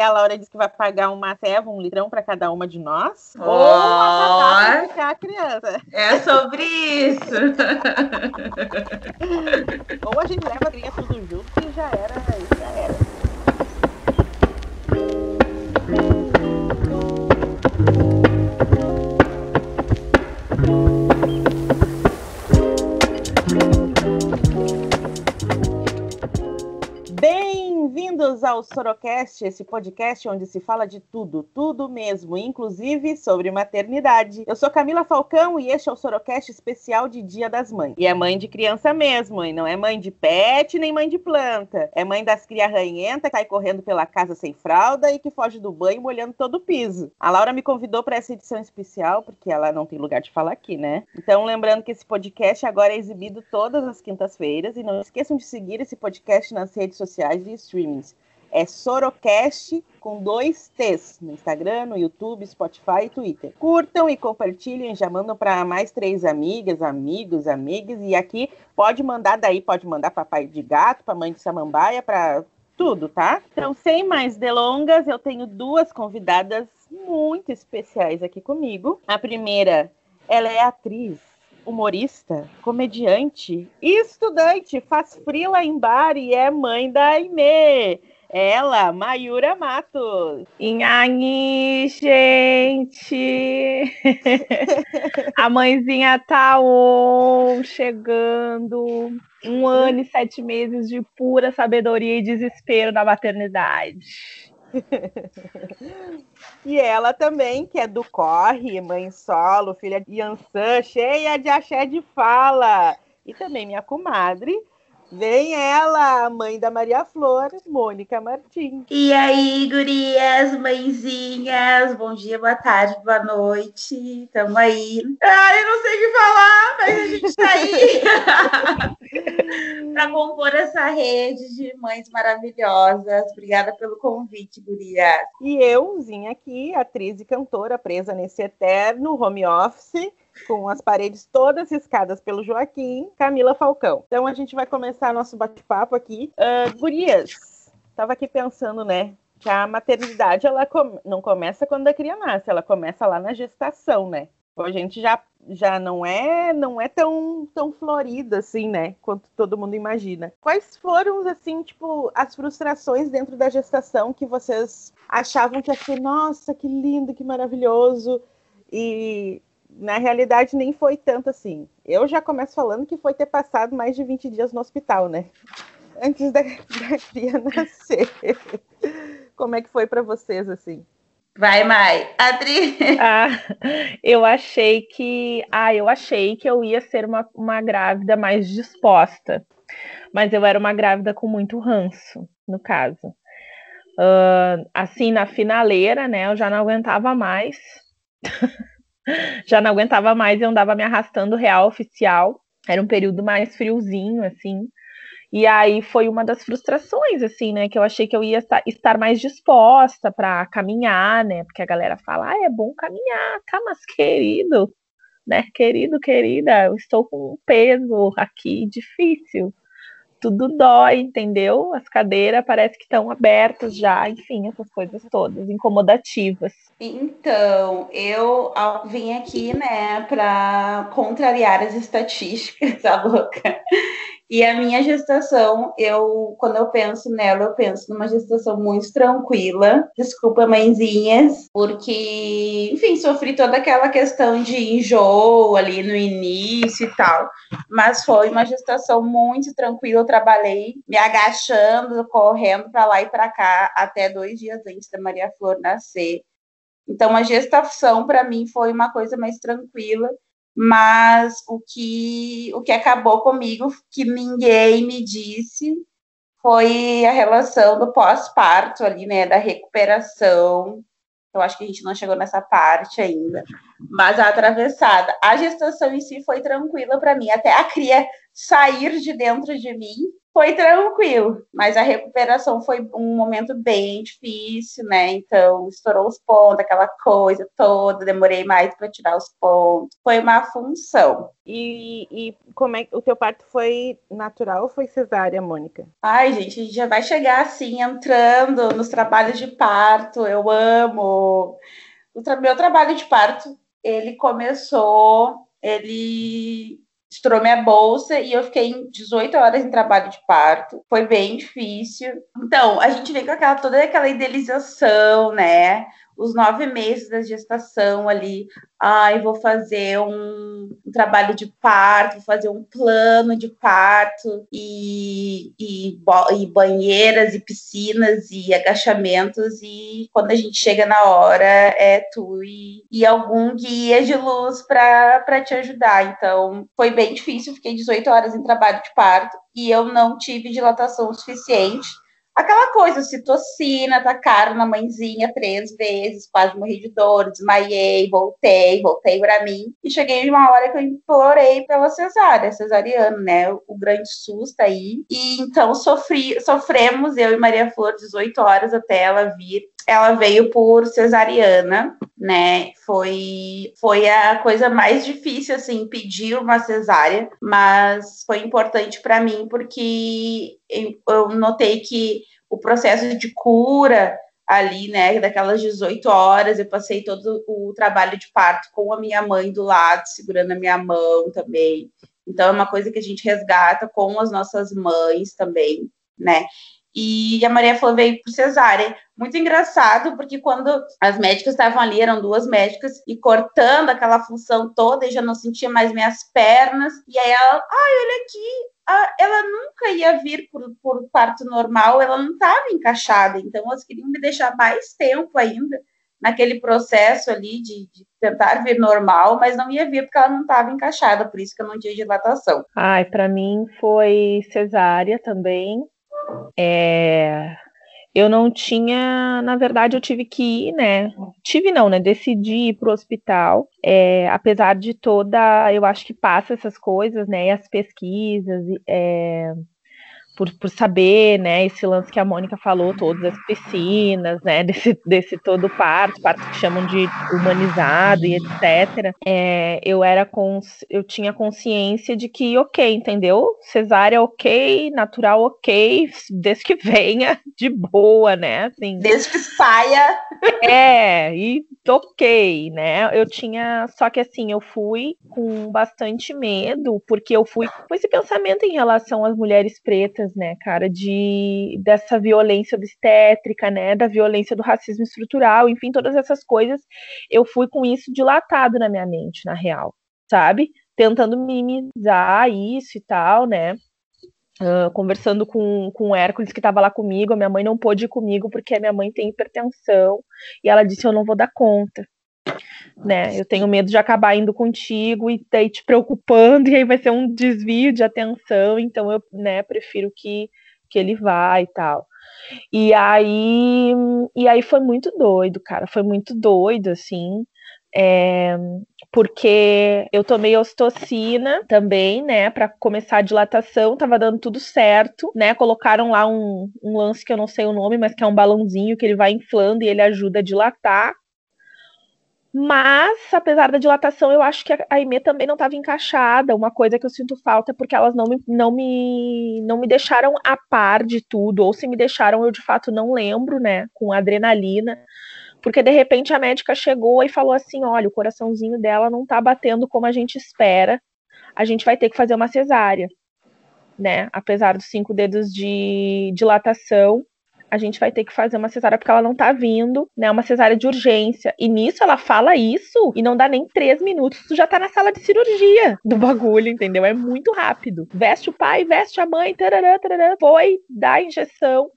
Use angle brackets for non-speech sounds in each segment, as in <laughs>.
a Laura disse que vai pagar uma ceva, um litrão para cada uma de nós. Oh, ou acabar ficar a criança. É sobre isso. <laughs> ou a gente leva a criança tudo junto e já era, já Bem-vindos ao Sorocast, esse podcast onde se fala de tudo, tudo mesmo, inclusive sobre maternidade. Eu sou Camila Falcão e este é o Sorocast especial de Dia das Mães. E é mãe de criança mesmo, e não é mãe de pet nem mãe de planta. É mãe das cria ranhenta que cai correndo pela casa sem fralda e que foge do banho molhando todo o piso. A Laura me convidou para essa edição especial porque ela não tem lugar de falar aqui, né? Então, lembrando que esse podcast agora é exibido todas as quintas-feiras e não esqueçam de seguir esse podcast nas redes sociais e streamings. É Sorocast com dois T's no Instagram, no YouTube, Spotify e Twitter. Curtam e compartilhem, já mandam para mais três amigas, amigos, amigas. E aqui pode mandar daí, pode mandar para pai de gato, para mãe de samambaia, para tudo, tá? Então, sem mais delongas, eu tenho duas convidadas muito especiais aqui comigo. A primeira, ela é atriz, humorista, comediante e estudante, faz frila em bar e é mãe da Aimee. Ela, Mayura Matos. Inhani, gente! <laughs> a mãezinha tá on, chegando. Um ano e sete meses de pura sabedoria e desespero da maternidade. <laughs> e ela também, que é do Corre, mãe solo, filha de Yansan, cheia de axé de fala. E também minha comadre, Vem ela, a mãe da Maria Flor, Mônica Martins. E aí, gurias, mãezinhas, bom dia, boa tarde, boa noite, tamo aí. Ai, eu não sei o que falar, mas a gente tá aí <laughs> para compor essa rede de mães maravilhosas. Obrigada pelo convite, gurias. E eu, Zinha aqui, atriz e cantora presa nesse eterno home office com as paredes todas riscadas pelo Joaquim, Camila Falcão. Então a gente vai começar nosso bate-papo aqui. Uh, gurias, estava aqui pensando, né? Que a maternidade ela não começa quando a criança nasce, ela começa lá na gestação, né? A gente já, já não é não é tão, tão florida assim, né? Quanto todo mundo imagina. Quais foram, assim, tipo, as frustrações dentro da gestação que vocês achavam que ia ser, nossa, que lindo, que maravilhoso, e na realidade nem foi tanto assim. Eu já começo falando que foi ter passado mais de 20 dias no hospital, né? Antes da, <laughs> da cria nascer. Como é que foi para vocês assim? Vai, Mai. Adri. <laughs> Ah, eu achei que. Ah, eu achei que eu ia ser uma, uma grávida mais disposta. Mas eu era uma grávida com muito ranço, no caso. Uh, assim, na finaleira, né? Eu já não aguentava mais. <laughs> já não aguentava mais e andava me arrastando real oficial. Era um período mais friozinho, assim. E aí foi uma das frustrações, assim, né? Que eu achei que eu ia estar mais disposta para caminhar, né? Porque a galera fala, ah, é bom caminhar, tá, mas querido, né? Querido, querida, eu estou com um peso aqui difícil tudo dói, entendeu? As cadeiras parece que estão abertas já, enfim, essas coisas todas, incomodativas. Então, eu vim aqui, né, para contrariar as estatísticas, a <laughs> louca. E a minha gestação, eu, quando eu penso nela, eu penso numa gestação muito tranquila. Desculpa, mãezinhas, porque, enfim, sofri toda aquela questão de enjoo ali no início e tal. Mas foi uma gestação muito tranquila. Eu trabalhei me agachando, correndo para lá e para cá, até dois dias antes da Maria Flor nascer. Então, a gestação, para mim, foi uma coisa mais tranquila mas o que, o que acabou comigo, que ninguém me disse, foi a relação do pós-parto ali, né, da recuperação. Eu acho que a gente não chegou nessa parte ainda, mas a atravessada. A gestação em si foi tranquila para mim, até a cria sair de dentro de mim, foi tranquilo, mas a recuperação foi um momento bem difícil, né? Então, estourou os pontos, aquela coisa toda, demorei mais para tirar os pontos. Foi uma função. E, e, como é que o teu parto foi natural ou foi cesárea, Mônica? Ai, gente, a gente já vai chegar assim, entrando nos trabalhos de parto. Eu amo. O tra meu trabalho de parto, ele começou, ele estourou minha bolsa e eu fiquei 18 horas em trabalho de parto. Foi bem difícil. Então, a gente vem com aquela, toda aquela idealização, né? Os nove meses da gestação ali, ai, vou fazer um, um, trabalho de parto, vou fazer um plano de parto e, e, e, banheiras e piscinas e agachamentos e quando a gente chega na hora é tu e, e algum guia de luz para te ajudar. Então foi bem difícil, fiquei 18 horas em trabalho de parto e eu não tive dilatação suficiente Aquela coisa, citocina, tacaram na mãezinha três vezes, quase morri de dor, desmaiei, voltei, voltei para mim. E cheguei de uma hora que eu implorei pela cesárea, cesariana, né? O grande susto aí. E então sofri, sofremos, eu e Maria Flor, 18 horas até ela vir ela veio por cesariana, né? Foi, foi a coisa mais difícil, assim, pedir uma cesárea, mas foi importante para mim porque eu notei que o processo de cura ali, né, daquelas 18 horas, eu passei todo o trabalho de parto com a minha mãe do lado, segurando a minha mão também. Então, é uma coisa que a gente resgata com as nossas mães também, né? E a Maria Flor veio por cesárea. Muito engraçado, porque quando as médicas estavam ali, eram duas médicas, e cortando aquela função toda, e já não sentia mais minhas pernas, e aí ela, ai, olha aqui, ela nunca ia vir por, por parto normal, ela não estava encaixada, então elas queriam me deixar mais tempo ainda naquele processo ali de, de, tentar vir normal, mas não ia vir porque ela não estava encaixada, por isso que eu não tinha dilatação. Ai, para mim foi cesárea também, é, eu não tinha, na verdade, eu tive que ir, né? Tive não, né? Decidi ir pro hospital. É, apesar de toda, eu acho que passa essas coisas, né? E as pesquisas, é, por, por saber, né, esse lance que a Mônica falou, todas as piscinas, né, <laughs> desse, desse todo parto, parto que chamam de humanizado e etc. É, eu era com, eu tinha consciência de que, ok, entendeu? Cesárea ok, natural ok, desde que <laughs> venha de boa, né, assim. Desde que saia. É, e ok, né? Eu tinha, só que assim, eu fui com bastante medo, porque eu fui com esse pensamento em relação às mulheres pretas né, cara, de dessa violência obstétrica, né, da violência do racismo estrutural, enfim, todas essas coisas, eu fui com isso dilatado na minha mente, na real, sabe? Tentando minimizar isso e tal, né? Uh, conversando com, com o Hércules que estava lá comigo, a minha mãe não pôde ir comigo porque a minha mãe tem hipertensão e ela disse eu não vou dar conta né? Eu tenho medo de acabar indo contigo e daí te preocupando, <laughs> e aí vai ser um desvio de atenção, então eu, né, prefiro que, que ele vá e tal. E aí, e aí foi muito doido, cara, foi muito doido, assim, é, porque eu tomei ocitocina também, né, para começar a dilatação, tava dando tudo certo, né, colocaram lá um, um lance que eu não sei o nome, mas que é um balãozinho que ele vai inflando e ele ajuda a dilatar, mas, apesar da dilatação, eu acho que a Aimee também não estava encaixada. Uma coisa que eu sinto falta é porque elas não me, não, me, não me deixaram a par de tudo, ou se me deixaram, eu de fato não lembro, né? Com adrenalina. Porque de repente a médica chegou e falou assim: olha, o coraçãozinho dela não está batendo como a gente espera, a gente vai ter que fazer uma cesárea. Né? Apesar dos cinco dedos de dilatação, a gente vai ter que fazer uma cesárea porque ela não tá vindo, né? Uma cesárea de urgência. E nisso ela fala isso e não dá nem três minutos, tu já tá na sala de cirurgia do bagulho, entendeu? É muito rápido. Veste o pai, veste a mãe, tarará, foi, dá a injeção.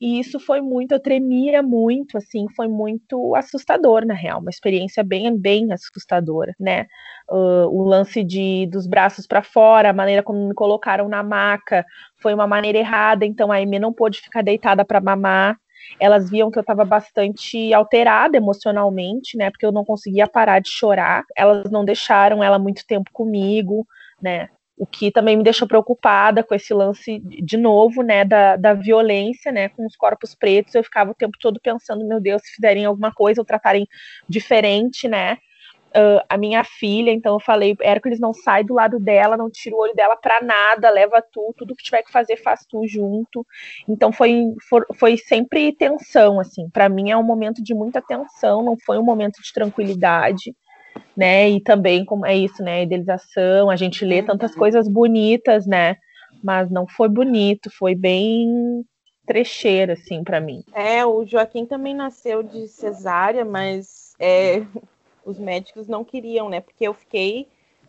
E isso foi muito, eu tremia muito, assim, foi muito assustador, na real. Uma experiência bem, bem assustadora, né? Uh, o lance de, dos braços para fora, a maneira como me colocaram na maca, foi uma maneira errada, então a Amy não pôde ficar deitada para mamar. Elas viam que eu estava bastante alterada emocionalmente, né? Porque eu não conseguia parar de chorar. Elas não deixaram ela muito tempo comigo, né? o que também me deixou preocupada com esse lance de novo, né, da, da violência, né, com os corpos pretos. Eu ficava o tempo todo pensando, meu Deus, se fizerem alguma coisa ou tratarem diferente, né, uh, a minha filha, então eu falei, Hércules não sai do lado dela, não tira o olho dela para nada, leva tu, tudo que tiver que fazer faz tu junto. Então foi, for, foi sempre tensão, assim, para mim é um momento de muita tensão, não foi um momento de tranquilidade, né? E também como é isso, né? Idealização, a gente lê tantas uhum. coisas bonitas, né? Mas não foi bonito, foi bem trecheira, assim, para mim. É, o Joaquim também nasceu de cesárea, mas é, os médicos não queriam, né? Porque eu fiquei,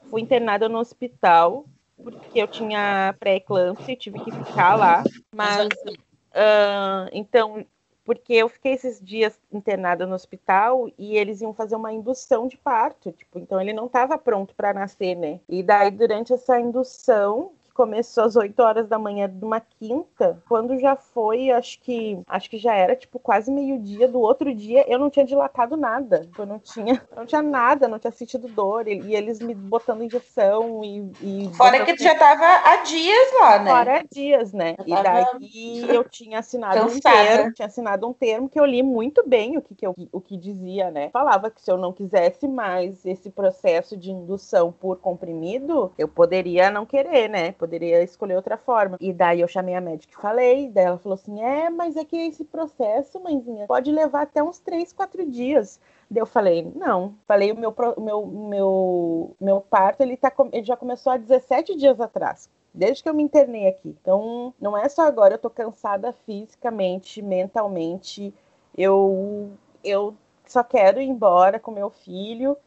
fui internada no hospital, porque eu tinha pré-eclâmpsia e tive que ficar lá. Mas, uh, então, porque eu fiquei esses dias internada no hospital e eles iam fazer uma indução de parto, tipo, então ele não estava pronto para nascer, né? E daí, durante essa indução, começou às 8 horas da manhã de uma quinta, quando já foi, acho que acho que já era tipo quase meio-dia do outro dia, eu não tinha dilatado nada. Eu não tinha, não tinha nada, não tinha sentido dor. E eles me botando injeção e. e Fora que tu já tava há dias lá, né? Fora há dias, né? e daí eu tinha assinado Cansada. um termo, tinha assinado um termo que eu li muito bem o que, que eu, o que dizia, né? Falava que se eu não quisesse mais esse processo de indução por comprimido, eu poderia não querer, né? Poderia escolher outra forma. E daí eu chamei a médica e falei, daí ela falou assim: é, mas é que esse processo, mãezinha, pode levar até uns três, quatro dias. Daí eu falei, não. Falei, o meu, meu, meu, meu parto ele, tá, ele já começou há 17 dias atrás desde que eu me internei aqui. Então, não é só agora, eu tô cansada fisicamente, mentalmente. Eu eu só quero ir embora com meu filho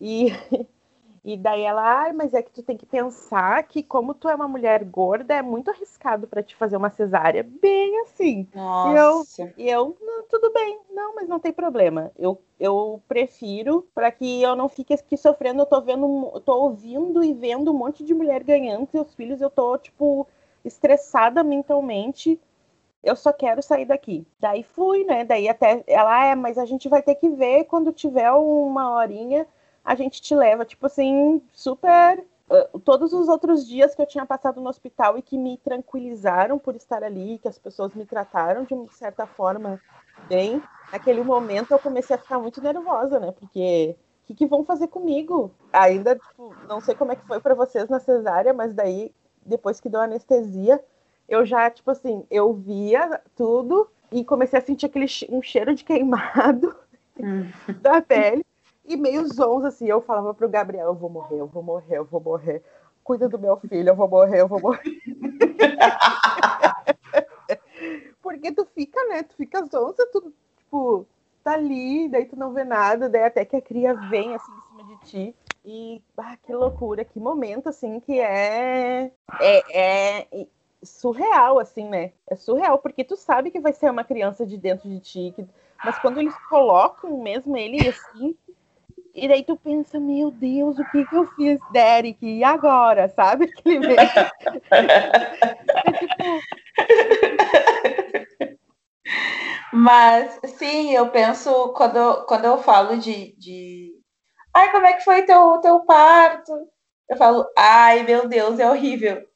e <laughs> E daí ela, ah, mas é que tu tem que pensar que como tu é uma mulher gorda, é muito arriscado para te fazer uma cesárea. Bem assim. Nossa. E eu, e eu não, tudo bem, não, mas não tem problema. Eu, eu prefiro para que eu não fique aqui sofrendo. Eu tô vendo, eu tô ouvindo e vendo um monte de mulher ganhando seus filhos. Eu tô, tipo, estressada mentalmente. Eu só quero sair daqui. Daí fui, né? Daí até ela, ah, é, mas a gente vai ter que ver quando tiver uma horinha a gente te leva, tipo assim, super. Uh, todos os outros dias que eu tinha passado no hospital e que me tranquilizaram por estar ali, que as pessoas me trataram de certa forma bem, naquele momento eu comecei a ficar muito nervosa, né? Porque o que, que, vão fazer comigo? Ainda, tipo, não sei como é que foi para vocês na cesárea, mas daí, depois que deu anestesia, eu já, tipo assim, eu via tudo e comecei a sentir aquele um cheiro de queimado <laughs> hum. da pele e meio zonza, assim, eu falava pro Gabriel, eu vou morrer, eu vou morrer, eu vou morrer. Cuida do meu filho, eu vou morrer, eu vou morrer. <laughs> Porque tu fica, né? Tu fica zonza, tu, tipo, tá ali, daí tu não vê nada, daí até que a cria vem, assim, em cima de ti. E, ah, que loucura, que momento, assim, que é... É, é surreal, assim, né? É surreal, porque tu sabe que vai ser uma criança de dentro de ti, que... mas quando eles colocam mesmo ele assim, e daí tu pensa, meu Deus, o que que eu fiz, Derek? E agora, sabe? <laughs> Aquele Mas, sim, eu penso, quando, quando eu falo de, de... Ai, como é que foi teu, teu parto? Eu falo, ai, meu Deus, é horrível.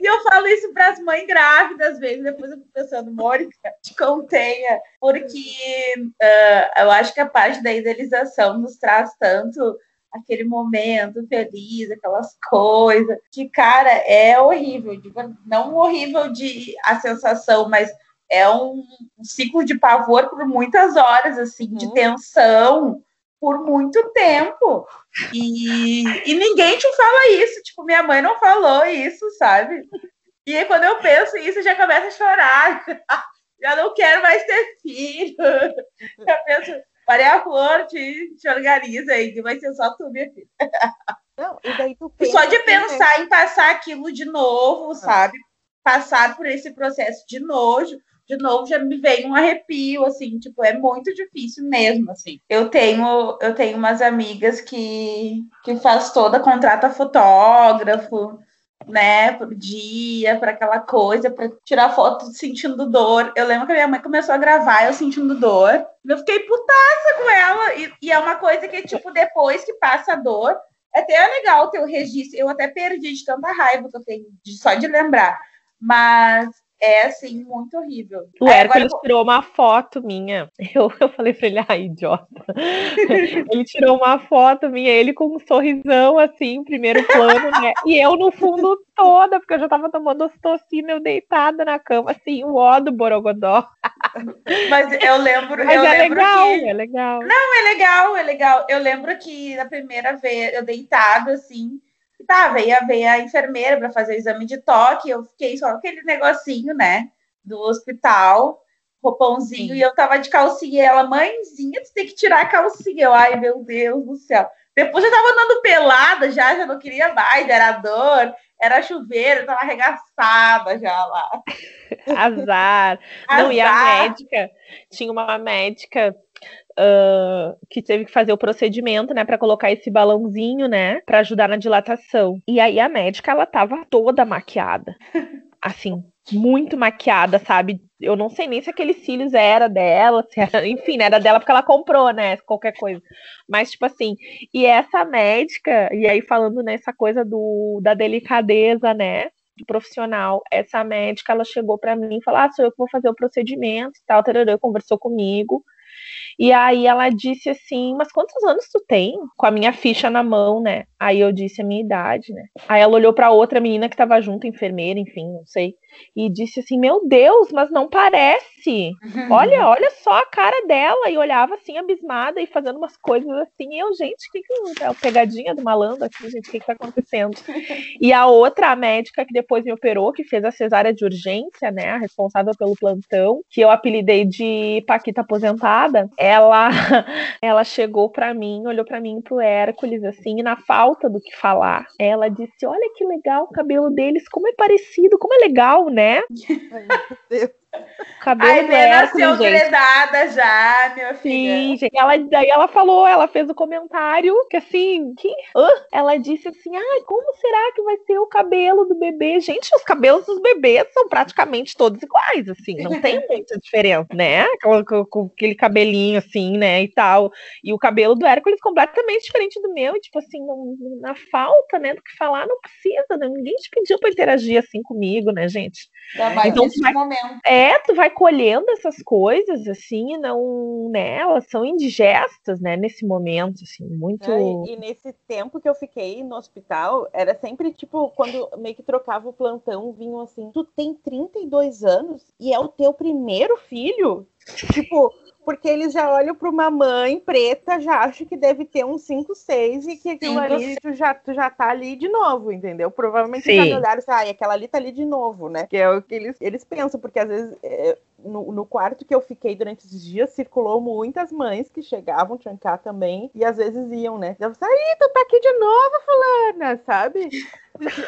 E eu falo isso para as mães grávidas, às vezes, depois eu fico pensando, Mônica, te contenha, porque uh, eu acho que a parte da idealização nos traz tanto aquele momento feliz, aquelas coisas, que, cara, é horrível, não horrível de a sensação, mas é um, um ciclo de pavor por muitas horas, assim, de uhum. tensão, por muito tempo. E, e ninguém te fala isso. Tipo, minha mãe não falou isso, sabe? E aí, quando eu penso isso, já começa a chorar. <laughs> Já não quero mais ter filho. <laughs> Já penso, Maria Flor, te, te organiza aí, que vai ser só tu, minha filha. Não, e daí tu pensa, só de pensar né? em passar aquilo de novo, ah. sabe? Passar por esse processo de nojo, de novo já me veio um arrepio, assim, tipo, é muito difícil mesmo, assim. Eu tenho, eu tenho umas amigas que, que faz toda, contrata fotógrafo, né, por dia, para aquela coisa, para tirar foto sentindo dor. Eu lembro que a minha mãe começou a gravar eu sentindo dor. Eu fiquei putaça com ela. E, e é uma coisa que, tipo, depois que passa a dor, É até legal ter o registro. Eu até perdi de tanta raiva que eu tenho de, só de lembrar. Mas é assim, muito horrível. O Aí, Hércules agora... tirou uma foto minha. <laughs> Eu, eu falei pra ele, ai, ah, idiota. <laughs> ele tirou uma foto minha, ele com um sorrisão assim, primeiro plano, né? E eu no fundo toda, porque eu já tava tomando ocitocina, eu deitada na cama, assim, o ó do Borogodó. <laughs> Mas eu lembro. Mas eu é lembro legal, que... é legal. Não, é legal, é legal. Eu lembro que na primeira vez, eu deitado assim tá, veio, veio a enfermeira para fazer o exame de toque, eu fiquei só aquele negocinho, né, do hospital, roupãozinho, Sim. e eu tava de calcinha, e ela, mãezinha, tu tem que tirar a calcinha, eu, ai, meu Deus do céu. Depois eu tava andando pelada já, já não queria mais, era dor, era chuveiro, eu tava arregaçada já lá. Azar. <laughs> Azar. Não, e a médica, tinha uma médica uh, que teve que fazer o procedimento, né, para colocar esse balãozinho, né, para ajudar na dilatação. E aí a médica, ela tava toda maquiada. <laughs> Assim, muito maquiada, sabe? Eu não sei nem se aqueles cílios era dela, se era, enfim, né, era dela porque ela comprou, né, qualquer coisa. Mas tipo assim, e essa médica, e aí falando nessa coisa do da delicadeza, né, profissional, essa médica, ela chegou para mim e falou: "Ah, sou eu que vou fazer o procedimento", e tal, tarará, conversou comigo. E aí ela disse assim: Mas quantos anos tu tem? Com a minha ficha na mão, né? Aí eu disse a minha idade, né? Aí ela olhou para outra menina que tava junto, enfermeira, enfim, não sei e disse assim: Meu Deus, mas não parece. <laughs> Olha, olha só a cara dela. E olhava assim, abismada e fazendo umas coisas assim. E eu, gente, o que, que é a pegadinha do malandro aqui, gente? O que, que tá acontecendo? e a outra, a médica que depois me operou, que fez a cesárea de urgência, né? A responsável pelo plantão, que eu apelidei de Paquita aposentada, ela, <laughs> ela chegou para mim, olhou para mim pro Hércules, assim, e na falta do que falar, ela disse: Olha que legal o cabelo deles, como é parecido, como é legal né? Ai, <laughs> meu Deus. Cabelo a Helena nasceu gredada já, minha filha. Sim, gente. Ela, daí ela falou, ela fez o um comentário que assim, que, uh, ela disse assim, ai, como será que vai ser o cabelo do bebê? Gente, os cabelos dos bebês são praticamente todos iguais, assim, não tem <laughs> muita diferença, né? Com, com, aquele cabelinho assim, né, e tal. E o cabelo do Hércules completamente diferente do meu, e tipo assim, não, na falta, né, do que falar, não precisa, né? ninguém te pediu para interagir assim comigo, né, gente? Então, nesse vai, momento. É, tu vai colhendo essas coisas, assim, não, né, elas são indigestas, né, nesse momento, assim, muito... É, e, e, nesse tempo que eu fiquei no hospital, era sempre, tipo, quando meio que trocava o plantão, vinham assim, tu tem 32 anos e é o teu primeiro filho? tipo, porque eles já olham para uma mãe preta, já acham que deve ter uns 5, 6 e que aquilo ali tu já, tu já tá ali de novo, entendeu? Provavelmente Sim. já me olharam assim, ah, aquela ali tá ali de novo, né? Que é o que eles, eles pensam, porque às vezes é, no, no, quarto que eu fiquei durante esses dias, circulou muitas mães que chegavam, Tchancá também, e às vezes iam, né? Eu falei, aí, tu tá aqui de novo, fulana, sabe?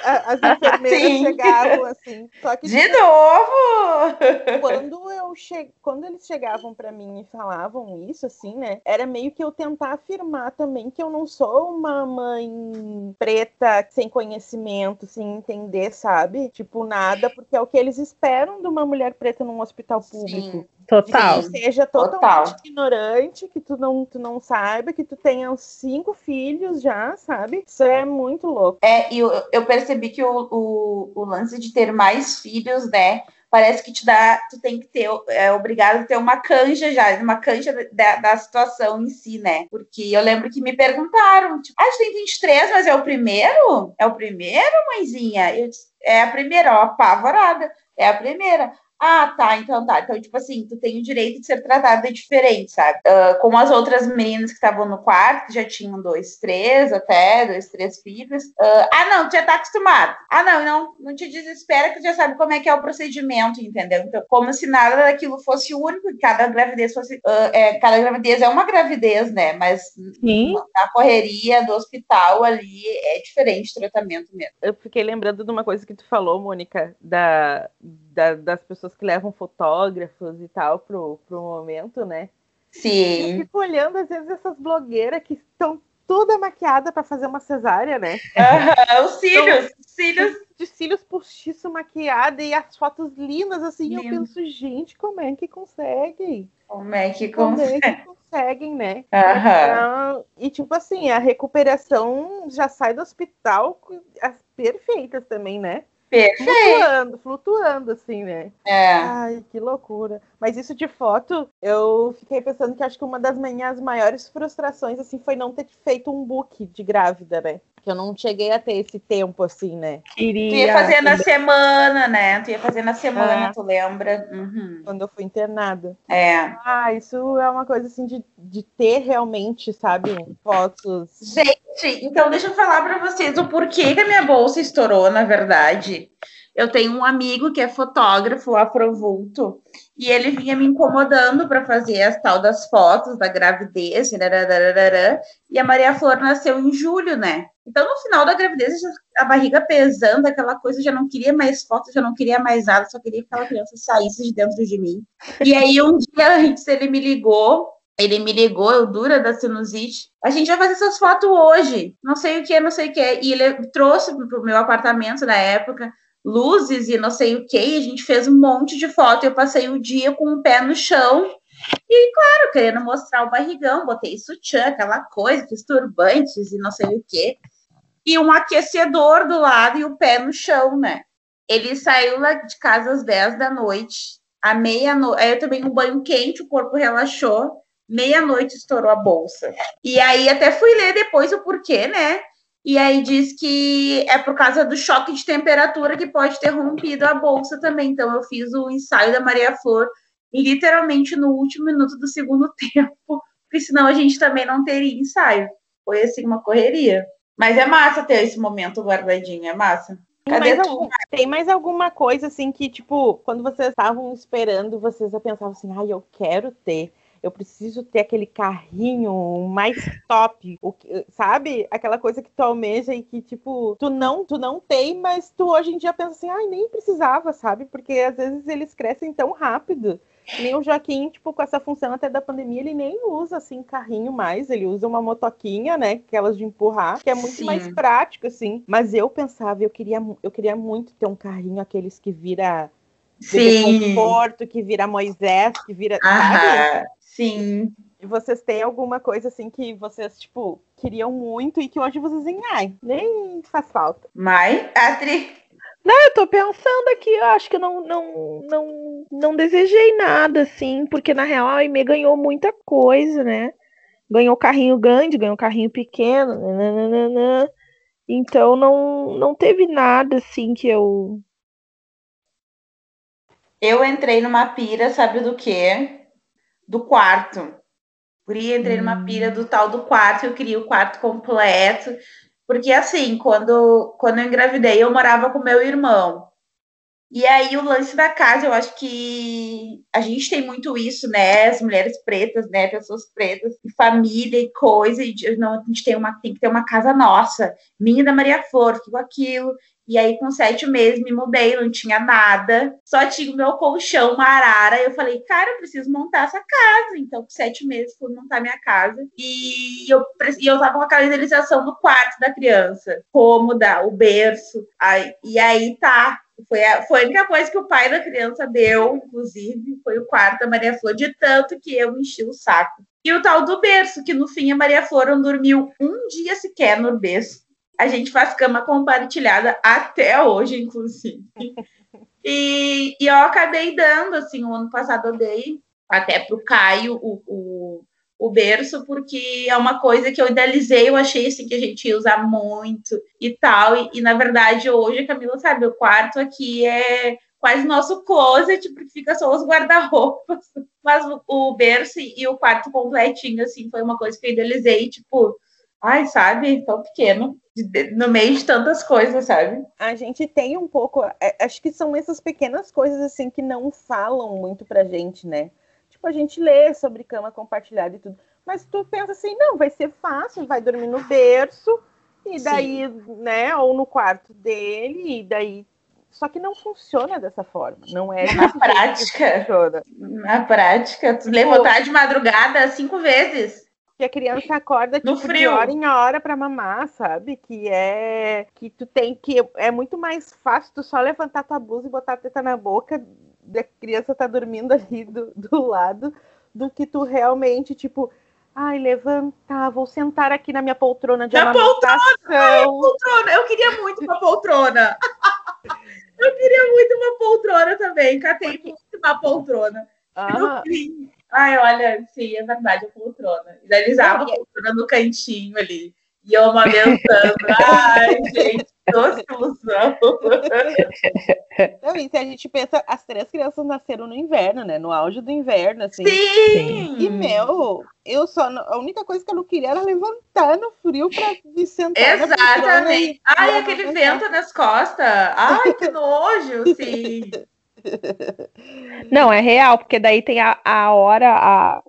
As enfermeiras <laughs> Sim. chegavam assim. Só que, de tipo, novo! Quando, eu che... quando eles chegavam para mim e falavam isso, assim, né? Era meio que eu tentar afirmar também que eu não sou uma mãe preta sem conhecimento, sem entender, sabe? Tipo, nada, porque é o que eles esperam de uma mulher preta num hospital público. Sim. Total. Que seja totalmente Total. ignorante, que tu não, tu não saiba, que tu tenha cinco filhos já, sabe? Isso é muito louco. É, e eu, eu percebi que o, o, o lance de ter mais filhos, né? Parece que te dá, tu tem que ter, é obrigado a ter uma canja já, uma canja da, da situação em si, né? Porque eu lembro que me perguntaram, tipo, ah, tu tem 23, mas é o primeiro? É o primeiro, mãezinha? Eu disse, é a primeira, ó, apavorada. É a primeira. Ah, tá, então tá. Então, tipo assim, tu tem o direito de ser tratada diferente, sabe? Uh, como as outras meninas que estavam no quarto, que já tinham dois, três até, dois, três filhos. Uh, ah, não, tu já tá acostumado. Ah, não, não, não te desespera que tu já sabe como é que é o procedimento, entendeu? Então, como se nada daquilo fosse único, cada gravidez fosse. Uh, é, cada gravidez é uma gravidez, né? Mas Sim. na correria do hospital ali é diferente o tratamento mesmo. Eu fiquei lembrando de uma coisa que tu falou, Mônica, da, da das pessoas pessoas que levam fotógrafos e tal pro, pro momento, né? Sim. Eu fico olhando, às vezes, essas blogueiras que estão toda maquiada para fazer uma cesárea, né? Uhum, os cílios, então, cílios. De cílios postiço maquiada e as fotos lindas, assim, Lindo. eu penso, gente, como é que consegue? Como é que consegue? Como é que consegue? conseguem, né? Uhum. E tipo assim, a recuperação já sai do hospital perfeitas também, né? Perfeito. Flutuando, flutuando, assim, né? É. Ai, que loucura. Mas isso de foto, eu fiquei pensando que acho que uma das minhas maiores frustrações, assim, foi não ter feito um book de grávida, né? Que eu não cheguei a ter esse tempo assim, né? Queria. Tu ia fazer na semana, né? Tu ia fazer na semana, é. tu lembra? Uhum. Quando eu fui internada. É. Ah, isso é uma coisa assim de, de ter realmente, sabe, fotos. Gente, então deixa eu falar para vocês o porquê que a minha bolsa estourou, na verdade. Eu tenho um amigo que é fotógrafo, afrovulto, e ele vinha me incomodando para fazer as tal das fotos da gravidez, e a Maria Flor nasceu em julho, né? Então, no final da gravidez, a barriga pesando, aquela coisa, já não queria mais fotos, já não queria mais nada, só queria que aquela criança saísse de dentro de mim. E aí, um dia, antes, ele me ligou, ele me ligou, eu dura da sinusite. A gente vai fazer essas fotos hoje. Não sei o que, não sei o que. E ele trouxe pro meu apartamento na época luzes e não sei o que. A gente fez um monte de foto. Eu passei o dia com o pé no chão. E, claro, querendo mostrar o barrigão, botei sutiã, aquela coisa, fiz turbantes e não sei o que e um aquecedor do lado e o pé no chão, né? Ele saiu lá de casa às 10 da noite, à meia-noite, aí eu tomei um banho quente, o corpo relaxou, meia-noite estourou a bolsa. E aí até fui ler depois o porquê, né? E aí diz que é por causa do choque de temperatura que pode ter rompido a bolsa também. Então eu fiz o ensaio da Maria Flor literalmente no último minuto do segundo <laughs> tempo, porque senão a gente também não teria ensaio. Foi assim uma correria. Mas é massa ter esse momento guardadinho, é massa. Cadê mais algum, tem mais alguma coisa assim que, tipo, quando vocês estavam esperando, vocês pensavam assim, ai, eu quero ter, eu preciso ter aquele carrinho mais top, o, sabe? Aquela coisa que tu almeja e que, tipo, tu não, tu não tem, mas tu hoje em dia pensa assim, ai, nem precisava, sabe? Porque às vezes eles crescem tão rápido nem o Joaquim, tipo, com essa função até da pandemia, ele nem usa assim carrinho mais, ele usa uma motoquinha, né, aquelas de empurrar, que é muito Sim. mais prático assim. Mas eu pensava, eu queria, eu queria muito ter um carrinho aqueles que vira Sim. conforto, que vira Moisés, que vira, ah, Sim. E vocês têm alguma coisa assim que vocês, tipo, queriam muito e que hoje vocês dizem, ai, nem faz falta. Mas, Atri, não, eu tô pensando aqui, eu acho que eu não, não, não, não desejei nada, assim, porque na real a Aimee ganhou muita coisa, né? Ganhou carrinho grande, ganhou carrinho pequeno, nananana. então não, não teve nada, assim, que eu... Eu entrei numa pira, sabe do quê? Do quarto. Por aí entrei hum. numa pira do tal do quarto, eu queria o quarto completo, porque assim, quando, quando eu engravidei, eu morava com meu irmão. E aí o lance da casa, eu acho que a gente tem muito isso, né? As mulheres pretas, né? Pessoas pretas, e família e coisa, e não, a gente tem, uma, tem que ter uma casa nossa, minha da Maria Flor, com aquilo. E aí, com sete meses, me mudei, não tinha nada, só tinha o meu colchão, uma arara. Eu falei, cara, eu preciso montar essa casa. Então, com sete meses, fui montar minha casa. E eu, e eu tava com a idealização do quarto da criança, cômoda, o berço. Aí, e aí tá. Foi a, foi a única coisa que o pai da criança deu, inclusive, foi o quarto da Maria Flor, de tanto que eu enchi o saco. E o tal do berço, que no fim a Maria Flor não dormiu um dia sequer no berço a gente faz cama compartilhada até hoje, inclusive. <laughs> E, e eu acabei dando, assim, o ano passado eu dei até para o Caio o, o, o, berço, porque é uma coisa que eu idealizei, eu achei assim que a gente ia usar muito e tal. E, e na verdade, hoje, Camila, sabe, o quarto aqui é quase nosso closet, porque fica só os guarda-roupas. <laughs> Mas o, o berço e o quarto completinho, assim, foi uma coisa que eu idealizei, tipo, ai, sabe, tão pequeno no meio de tantas coisas, sabe? A gente tem um pouco, é, acho que são essas pequenas coisas assim que não falam muito pra gente, né? Tipo, a gente lê sobre cama compartilhada e tudo, mas tu pensa assim, não, vai ser fácil, vai dormir no berço e daí, Sim. né, ou no quarto dele e daí só que não funciona dessa forma, não é na prática. Na prática, tu levantar de madrugada cinco vezes que a criança acorda tipo, de hora em hora para mamar, sabe? Que é que tu tem que é muito mais fácil tu só levantar tua blusa e botar a teta na boca da criança tá dormindo ali do, do lado do que tu realmente tipo Ai, levantar, vou sentar aqui na minha poltrona de Na amamentação. Ai, poltrona. Eu queria muito uma poltrona. <laughs> Eu queria muito uma poltrona também. Catei muito uma poltrona. Ah, Ai, olha, sim, é verdade, a poltrona. Idealizava a poltrona no cantinho ali. E eu amamentando. <laughs> Ai, gente, doce ilusão. não, e se a gente pensa, as três crianças nasceram no inverno, né? No auge do inverno, assim. Sim! E, meu, eu só. A única coisa que eu não queria era levantar no frio pra me sentar. Exatamente. e- Ai, aquele vento nas costas. Ai, que <laughs> nojo, sim. Não, é real, porque daí tem a, a hora, a...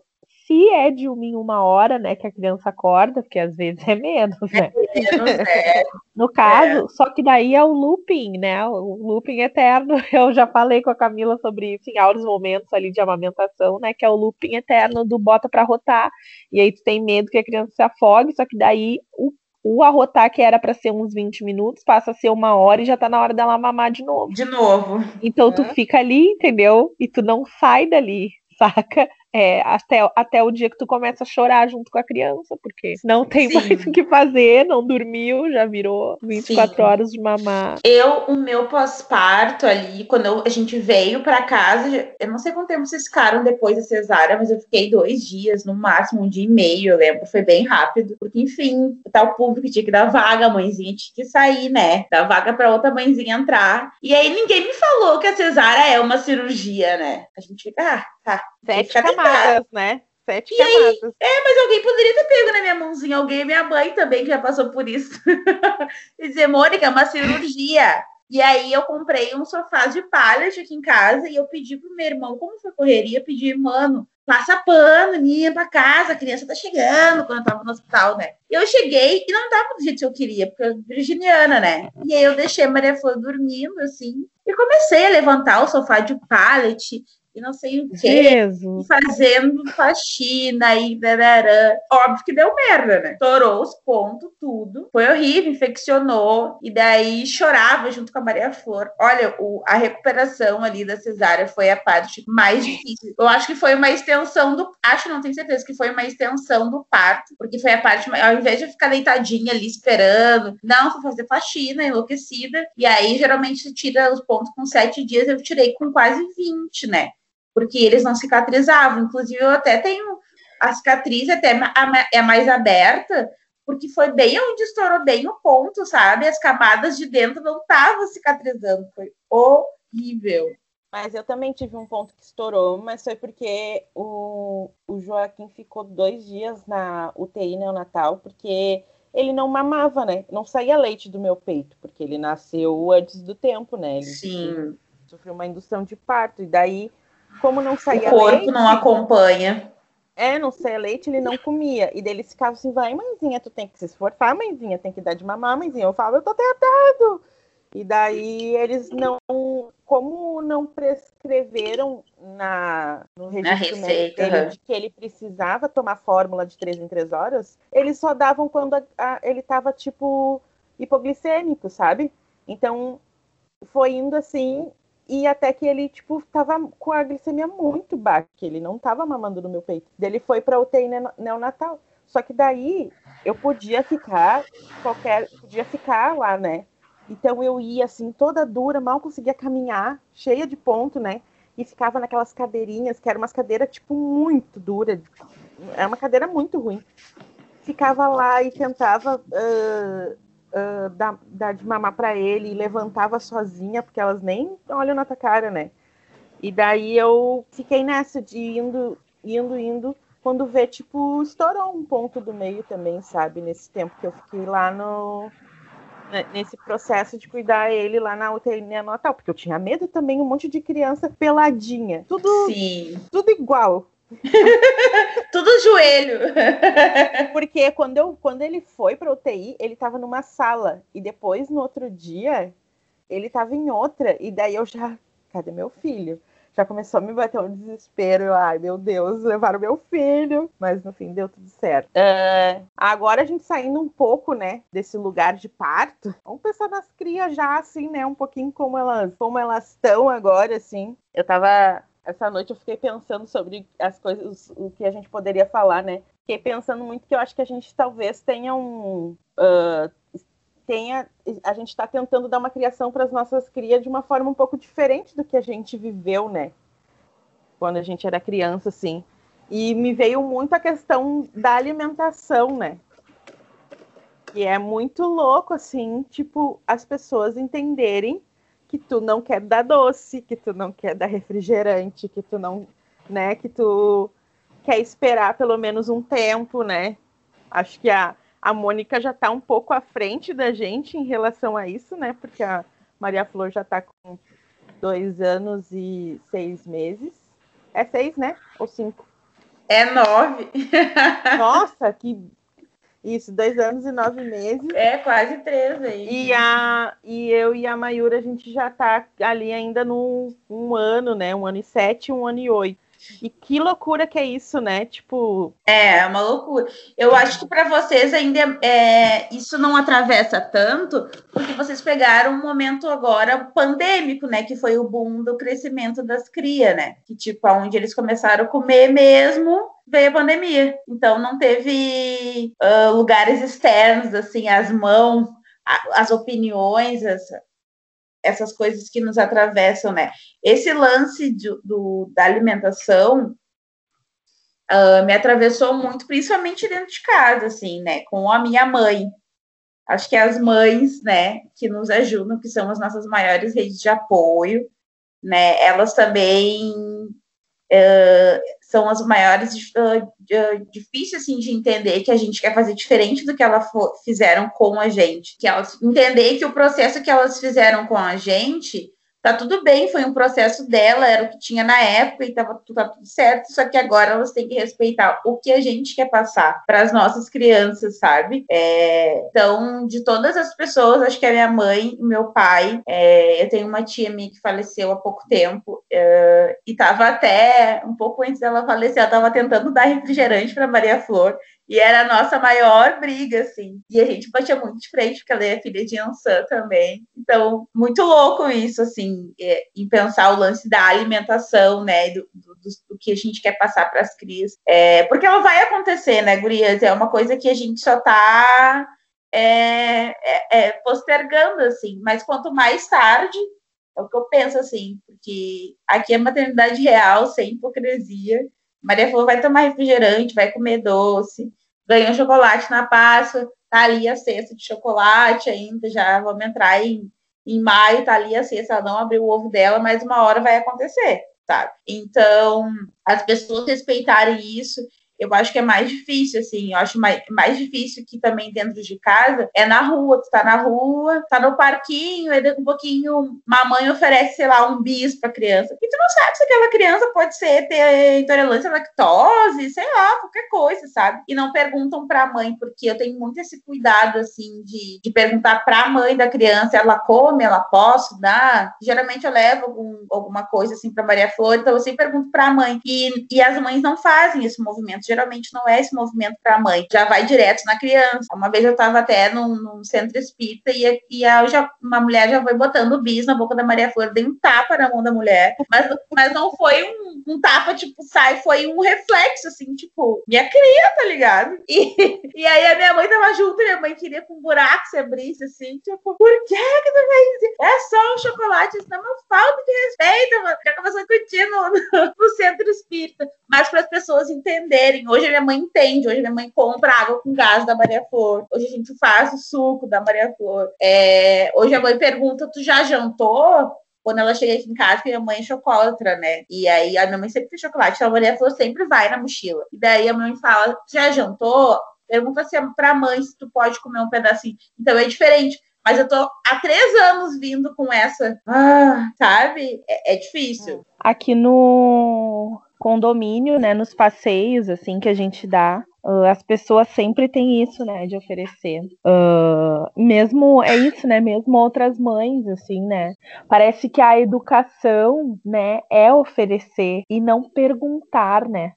se é de uma em uma hora, né, que a criança acorda, porque às vezes é menos, né? Menos, é. <laughs> No caso, só que daí é o looping, né? O looping eterno. <laughs> Eu já falei com a Camila sobre isso em vários momentos ali de amamentação, né? Que é o looping eterno do bota pra rotar. E aí tu tem medo que a criança se afogue, só que daí o, o arrotar, que era pra ser uns 20 minutos, passa a ser uma hora e já tá na hora dela mamar de novo. De novo. Então tu Hã? fica ali, entendeu? E tu não sai dali, <laughs> saca? É, até, até o dia que tu começa a chorar junto com a criança, porque não tem Sim. mais <laughs> o que fazer, não dormiu, já virou 24 Sim. horas de mamar. Eu, o meu pós-parto ali, quando eu- a gente veio pra casa, eu não sei quanto tempo vocês ficaram depois da cesárea, mas eu fiquei dois dias, no máximo um dia e meio, eu lembro, foi bem rápido, porque enfim, tá o público tinha que dar vaga, a mãezinha tinha que sair, né? Dar vaga pra outra mãezinha entrar. E aí ninguém me falou que a cesárea é uma cirurgia, né? A gente fica, ah, tá. Sete camadas, né? Sete E aí? camadas. Mas alguém poderia ter pego na minha mãozinha, alguém, minha mãe também, que já passou por isso. <laughs> e dizer, Mônica, é uma cirurgia. E aí eu comprei um sofá de pallet aqui em casa e eu pedi pro meu irmão, como foi correria, pedi, mano, passa pano, limpa a casa, a criança tá chegando, quando eu tava no hospital, né? E eu cheguei e não tava do jeito que eu queria, porque eu sou virginiana, né? E aí eu deixei a Maria Flor dormindo, assim, e comecei a levantar o sofá de pallet e não sei o quê Jesus. fazendo faxina e dararã. Óbvio que deu merda, né? Torou os pontos, tudo. Foi horrível, infeccionou. E daí chorava junto com a Maria Flor. Olha, o- a recuperação ali da cesárea foi a parte mais difícil. Eu acho que foi uma extensão do. Acho, não tenho certeza, que foi uma extensão do parto. Porque foi a parte. Ao invés de eu ficar deitadinha ali esperando, não, fui fazer faxina, enlouquecida. E aí, geralmente, se tira os pontos com sete dias, eu tirei com quase 20, né? Porque eles não cicatrizavam. Inclusive, eu até tenho a cicatriz até é mais aberta, porque foi bem onde estourou bem o ponto, sabe? As camadas de dentro não estavam cicatrizando. Foi horrível. Mas eu também tive um ponto que estourou, mas foi porque o, o Joaquim ficou dois dias na UTI neonatal, porque ele não mamava, né? Não saía leite do meu peito, porque ele nasceu antes do tempo, né? Ele Sim, sofreu uma indução de parto, e daí, como não o saía corpo leite, não acompanha. é, não saía leite, ele não comia. E daí eles ficavam assim, vai, mãezinha, tu tem que se esforçar, mãezinha, tem que dar de mamar, mãezinha. Eu falo, eu tô tentando. E daí eles não, como não prescreveram na, no registro médico receita, dele aham. de que ele precisava tomar fórmula de três em três horas, eles só davam quando a- a- ele tava, tipo, hipoglicêmico, sabe? Então, foi indo assim, e até que ele, tipo, tava com a glicemia muito baixa, que ele não tava mamando no meu peito. Ele foi pra UTI neo- neonatal. Só que daí eu podia ficar qualquer. Podia ficar lá, né? Então eu ia assim, toda dura, mal conseguia caminhar, cheia de ponto, né? E ficava naquelas cadeirinhas, que eram umas cadeiras, tipo, muito duras. Era uma cadeira muito ruim. Ficava lá e tentava ah, ah, dar, dar de mamar para ele e levantava sozinha, porque elas nem olham na tua cara, né? E daí eu fiquei nessa de indo, indo, indo, quando vê, tipo, estourou um ponto do meio também, sabe? Nesse tempo que eu fiquei lá no. né, Nesse processo de cuidar ele lá na UTI neonatal, porque eu tinha medo também, um monte de criança peladinha, tudo, Sim. tudo igual. <laughs> Tudo joelho. Porque quando, eu, quando ele foi para UTI, ele estava numa sala. E depois, no outro dia, ele estava em outra. E daí eu já. Cadê meu filho? Já começou a me bater um desespero. Eu, Ai, meu Deus, levaram meu filho. Mas no fim deu tudo certo. É, agora a gente saindo um pouco, né, desse lugar de parto. Vamos pensar nas crias já, assim, né? Um pouquinho como elas como elas estão agora, assim. Eu tava essa noite eu fiquei pensando sobre as coisas, o que a gente poderia falar, né? Fiquei pensando muito que eu acho que a gente talvez tenha um. Uh, tenha, a gente está tentando dar uma criação para as nossas crias de uma forma um pouco diferente do que a gente viveu, né? Quando a gente era criança, assim. E me veio muito a questão da alimentação, né? E é muito louco, assim, tipo, as pessoas entenderem que tu não quer dar doce, que tu não quer dar refrigerante, que tu não, né, que tu quer esperar pelo menos um tempo, né? Acho que a, a Mônica já está um pouco à frente da gente em relação a isso, né? Porque a Maria Flor já está com dois anos e seis meses. É seis, né? Ou cinco? É nove. Nossa, que isso, dois anos e nove meses. É, quase três aí. E, a, e eu e a Mayura, a gente já tá ali ainda no um ano, né? Um ano e sete, um ano e oito. E que loucura que é isso, né? Tipo. É, é uma loucura. Eu acho que para vocês ainda é, isso não atravessa tanto, porque vocês pegaram um momento agora pandêmico, né? Que foi o boom do crescimento das crias, né? Que, tipo, onde eles começaram a comer mesmo, veio a pandemia. Então não teve uh, lugares externos, assim, as mãos, as opiniões, essa, essas coisas que nos atravessam, né? Esse lance de, do, da alimentação uh, me atravessou muito, principalmente dentro de casa, assim, né? Com a minha mãe. Acho que as mães, né, que nos ajudam, que são as nossas maiores redes de apoio, né? Elas também são as maiores uh, difíceis assim de entender que a gente quer fazer diferente do que elas fizeram com a gente, que elas entender que o processo que elas fizeram com a gente tá tudo bem, foi um processo dela, era o que tinha na época e tava, tá tudo certo, só que agora elas têm que respeitar o que a gente quer passar para as nossas crianças, sabe? É, então, de todas as pessoas, acho que a minha mãe e meu pai, é, eu tenho uma tia minha que faleceu há pouco tempo é, e tava até um pouco antes dela falecer, ela tava tentando dar refrigerante para Maria Flor e era a nossa maior briga, assim. E a gente batia muito de frente, porque ela é filha de Ansan também. Então, muito louco isso, assim, é, em pensar o lance da alimentação, né? Do, do, do que a gente quer passar para as crias. É, porque ela vai acontecer, né, Gurias? É uma coisa que a gente só tá é, é, é, postergando, assim. Mas quanto mais tarde, é o que eu penso, assim, porque aqui é maternidade real, sem hipocrisia. Maria falou, vai tomar refrigerante, vai comer doce, ganhou chocolate na Páscoa, tá ali a cesta de chocolate ainda, já vamos entrar em, em maio, tá ali a cesta, ela não abriu o ovo dela, mas uma hora vai acontecer, sabe? Então, as pessoas respeitarem isso, eu acho que é mais difícil, assim, eu acho mais, mais difícil que também dentro de casa é na rua, tu tá na rua, tá no parquinho, aí daqui um pouquinho mamãe oferece, sei lá, um bis pra criança, e tu não sabe se aquela criança pode ser, ter intolerância à lactose, sei lá, qualquer coisa, sabe? E não perguntam pra mãe, porque eu tenho muito esse cuidado, assim, de, de perguntar pra mãe da criança, ela come, ela posso dar? Geralmente eu levo algum, alguma coisa, assim, pra Maria Flor, então eu sempre pergunto pra mãe, e, e as mães não fazem esse movimento, geralmente não é esse movimento para a mãe, já vai direto na criança. Uma vez eu estava até num, num, centro espírita e, e a, já, uma mulher já foi botando o bis na boca da Maria Flor, dei um tapa na mão da mulher, mas, mas não foi um, um tapa, tipo, sai, foi um reflexo, assim, tipo, minha cria, tá ligado? E, <laughs> e aí a minha mãe tava junto, minha mãe queria com um buraco se abrisse, assim, tipo, por que que tu vai dizer? É só um chocolate, isso é uma falta de respeito, mano. Já começou a curtir no, no, no centro espírita. Mas para as pessoas entenderem Hoje a minha mãe entende, hoje a minha mãe compra água com gás da Maria Flor. Hoje a gente faz o suco da Maria Flor. É, hoje a mãe pergunta: tu já jantou? Quando ela chega aqui em casa, minha mãe é chocolatra, né? E aí a minha mãe sempre tem chocolate, então a Maria Flor sempre vai na mochila. E daí a mãe fala: já jantou? Pergunta é pra mãe se tu pode comer um pedacinho. Então é diferente. Mas eu tô há três anos vindo com essa. Ah, sabe? É, é difícil. Aqui no condomínio, né, nos passeios, assim, que a gente dá, uh, as pessoas sempre têm isso, né, de oferecer. Uh, mesmo, é isso, né, mesmo outras mães, assim, né, parece que a educação, né, é oferecer e não perguntar, né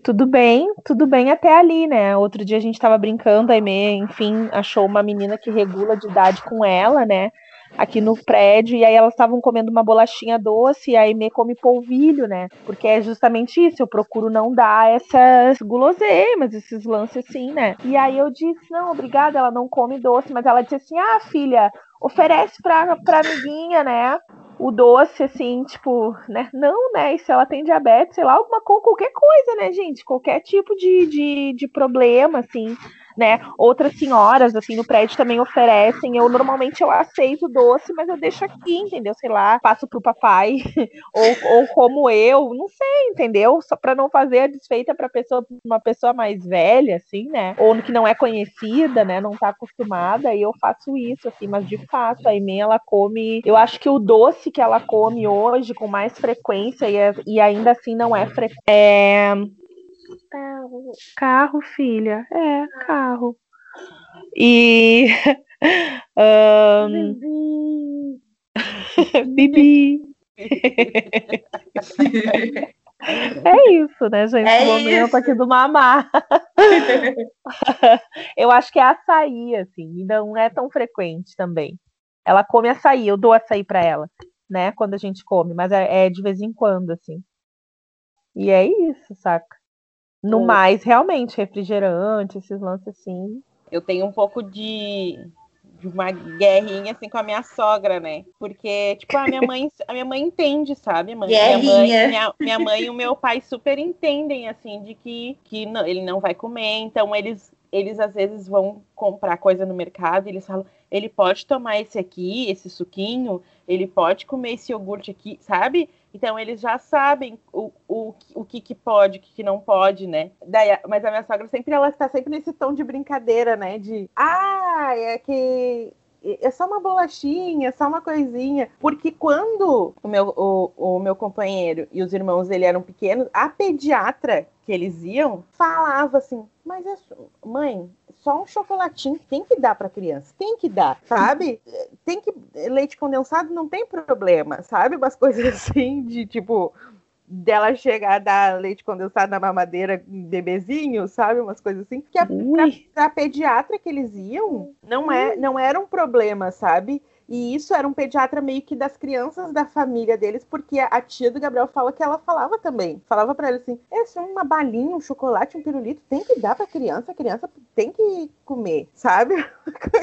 tudo bem, tudo bem até ali, né? Outro dia a gente tava brincando, a Aimee, enfim, achou uma menina que regula de idade com ela, né? Aqui no prédio, e aí elas estavam comendo uma bolachinha doce, e aí me come polvilho, né? Porque é justamente isso, eu procuro não dar essas guloseimas, esses lances assim, né? E aí eu disse, não, obrigada, ela não come doce, mas ela disse assim, ah, filha, oferece pra, pra amiguinha, né? O doce, assim, tipo, né? Não, né? E se ela tem diabetes, sei lá, alguma qualquer coisa, né, gente? Qualquer tipo de, de, de problema, assim né? Outras senhoras, assim, no prédio também oferecem. Eu normalmente eu aceito doce, mas eu deixo aqui, entendeu? Sei lá, passo pro papai, <laughs> ou, ou como eu, não sei, entendeu? Só para não fazer a desfeita para pessoa, uma pessoa mais velha, assim, né? Ou que não é conhecida, né? Não tá acostumada, e eu faço isso, assim, mas de fato, a Aimee, ela come. Eu acho que o doce que ela come hoje com mais frequência, e, é, e ainda assim não é frequente. É, Carro. Carro, filha. É, carro. E. <laughs> um... Bibi. <laughs> É isso, né, gente? É o momento aqui do mamar. <laughs> eu acho que é açaí, assim, não é tão frequente também. Ela come açaí, eu dou açaí para ela, né, quando a gente come, mas é, é, de vez em quando, assim. E é isso, saca? No mais, realmente, refrigerante, esses lances assim. Eu tenho um pouco de, de uma guerrinha assim com a minha sogra, né? Porque, tipo, a minha mãe, a minha mãe entende, sabe? Mãe, minha, mãe, minha, minha mãe e o meu pai super entendem, assim, de que, que não, ele não vai comer, então eles, eles às vezes vão comprar coisa no mercado e eles falam, ele pode tomar esse aqui, esse suquinho, ele pode comer esse iogurte aqui, sabe? Então eles já sabem o, o, o que, que pode, o que, que não pode, né? Daí, mas a minha sogra sempre ela está sempre nesse tom de brincadeira, né? De ah, é que é só uma bolachinha, é só uma coisinha. Porque quando o meu, o, o meu companheiro e os irmãos dele eram pequenos, a pediatra que eles iam falava assim: Mas é, mãe, só um chocolatinho tem que dar para criança, tem que dar, sabe? Tem que leite condensado não tem problema, sabe? Umas <laughs> coisas assim de tipo dela chegar a dar leite condensado na mamadeira bebezinho, sabe? Umas coisas assim. Que a, pra, pra pediatra que eles iam, não, é, não era um problema, sabe? E isso era um pediatra meio que das crianças da família deles, porque a tia do Gabriel fala que ela falava também. Falava para ele assim: é uma balinha, um chocolate, um pirulito, tem que dar para criança, a criança tem que comer, <laughs> sabe?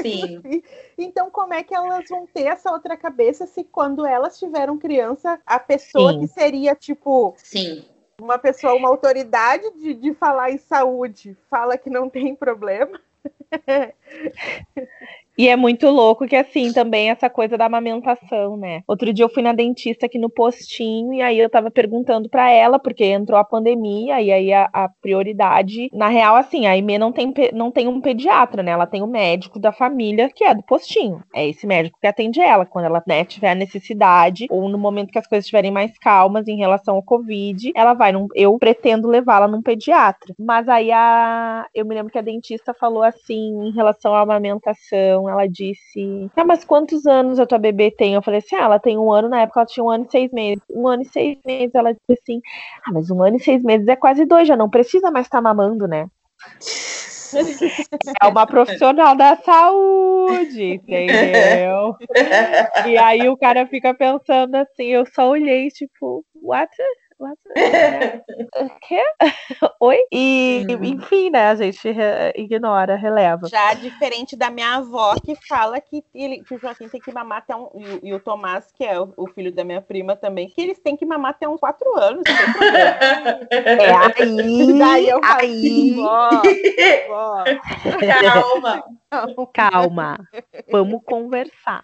Sim. Assim. Então, como é que elas vão ter essa outra cabeça se quando elas tiveram criança, a pessoa Sim. que seria tipo. Sim uma pessoa, uma autoridade de, de falar em saúde, fala que não tem problema. <laughs> E é muito louco que, assim, também essa coisa da amamentação, né? Outro dia eu fui na dentista aqui no postinho e aí eu tava perguntando para ela, porque entrou a pandemia e aí a, a, prioridade, na real, assim, a Aimee não tem, não tem um pediatra, né? Ela tem um médico da família que é do postinho. É esse médico que atende ela quando ela, né, tiver a necessidade ou no momento que as coisas estiverem mais calmas em relação ao Covid, ela vai num, eu pretendo levá-la num pediatra. Mas aí a, eu me lembro que a dentista falou assim, em relação à amamentação, ela disse: Ah, mas quantos anos a tua bebê tem? Eu falei assim: Ah, ela tem um ano, na época ela tinha um ano e seis meses. Um ano e seis meses. Ela disse assim: Ah, mas um ano e seis meses é quase dois, já não precisa mais estar tá mamando, né? É uma profissional da saúde, entendeu? <laughs> E aí o cara fica pensando assim, eu só olhei, tipo, what? Quê? <laughs> Oi? E, uhum. enfim, né? A gente ignora, releva. Já diferente da minha avó, que fala que, ele, que o Joaquim tem que mamar até um. E, e o Tomás, que é o, o, filho da minha prima também, que eles têm que mamar até uns quatro anos. <laughs> é aí. Daí eu falo, aí. Vó, vó. <laughs> Calma. Calma. Vamos conversar.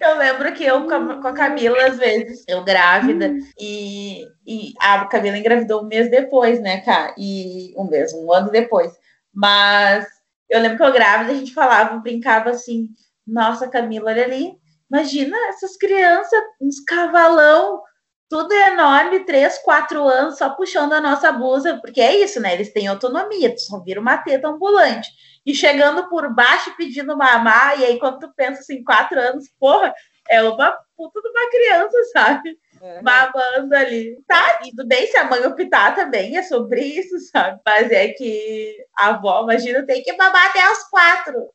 Eu lembro que eu com a Camila, às vezes, eu grávida, e e, a Camila engravidou um mês depois, né, cara? E um mês, um ano depois. Mas eu lembro que eu grávida, a gente falava, brincava assim, nossa, Camila, olha ali, imagina essas crianças, uns cavalão, tudo enorme, três, quatro anos, só puxando a nossa blusa, porque é isso, né? Eles têm autonomia, tu só vira uma teta ambulante. E chegando por baixo pedindo mamar, e aí quando tu pensa assim, quatro anos, porra, é uma puta de uma criança, sabe? Uhum. Babando ali. Tá, tudo bem se a mãe optar também, é sobre isso, sabe? Mas é que a avó, imagina, tem que babar até os quatro.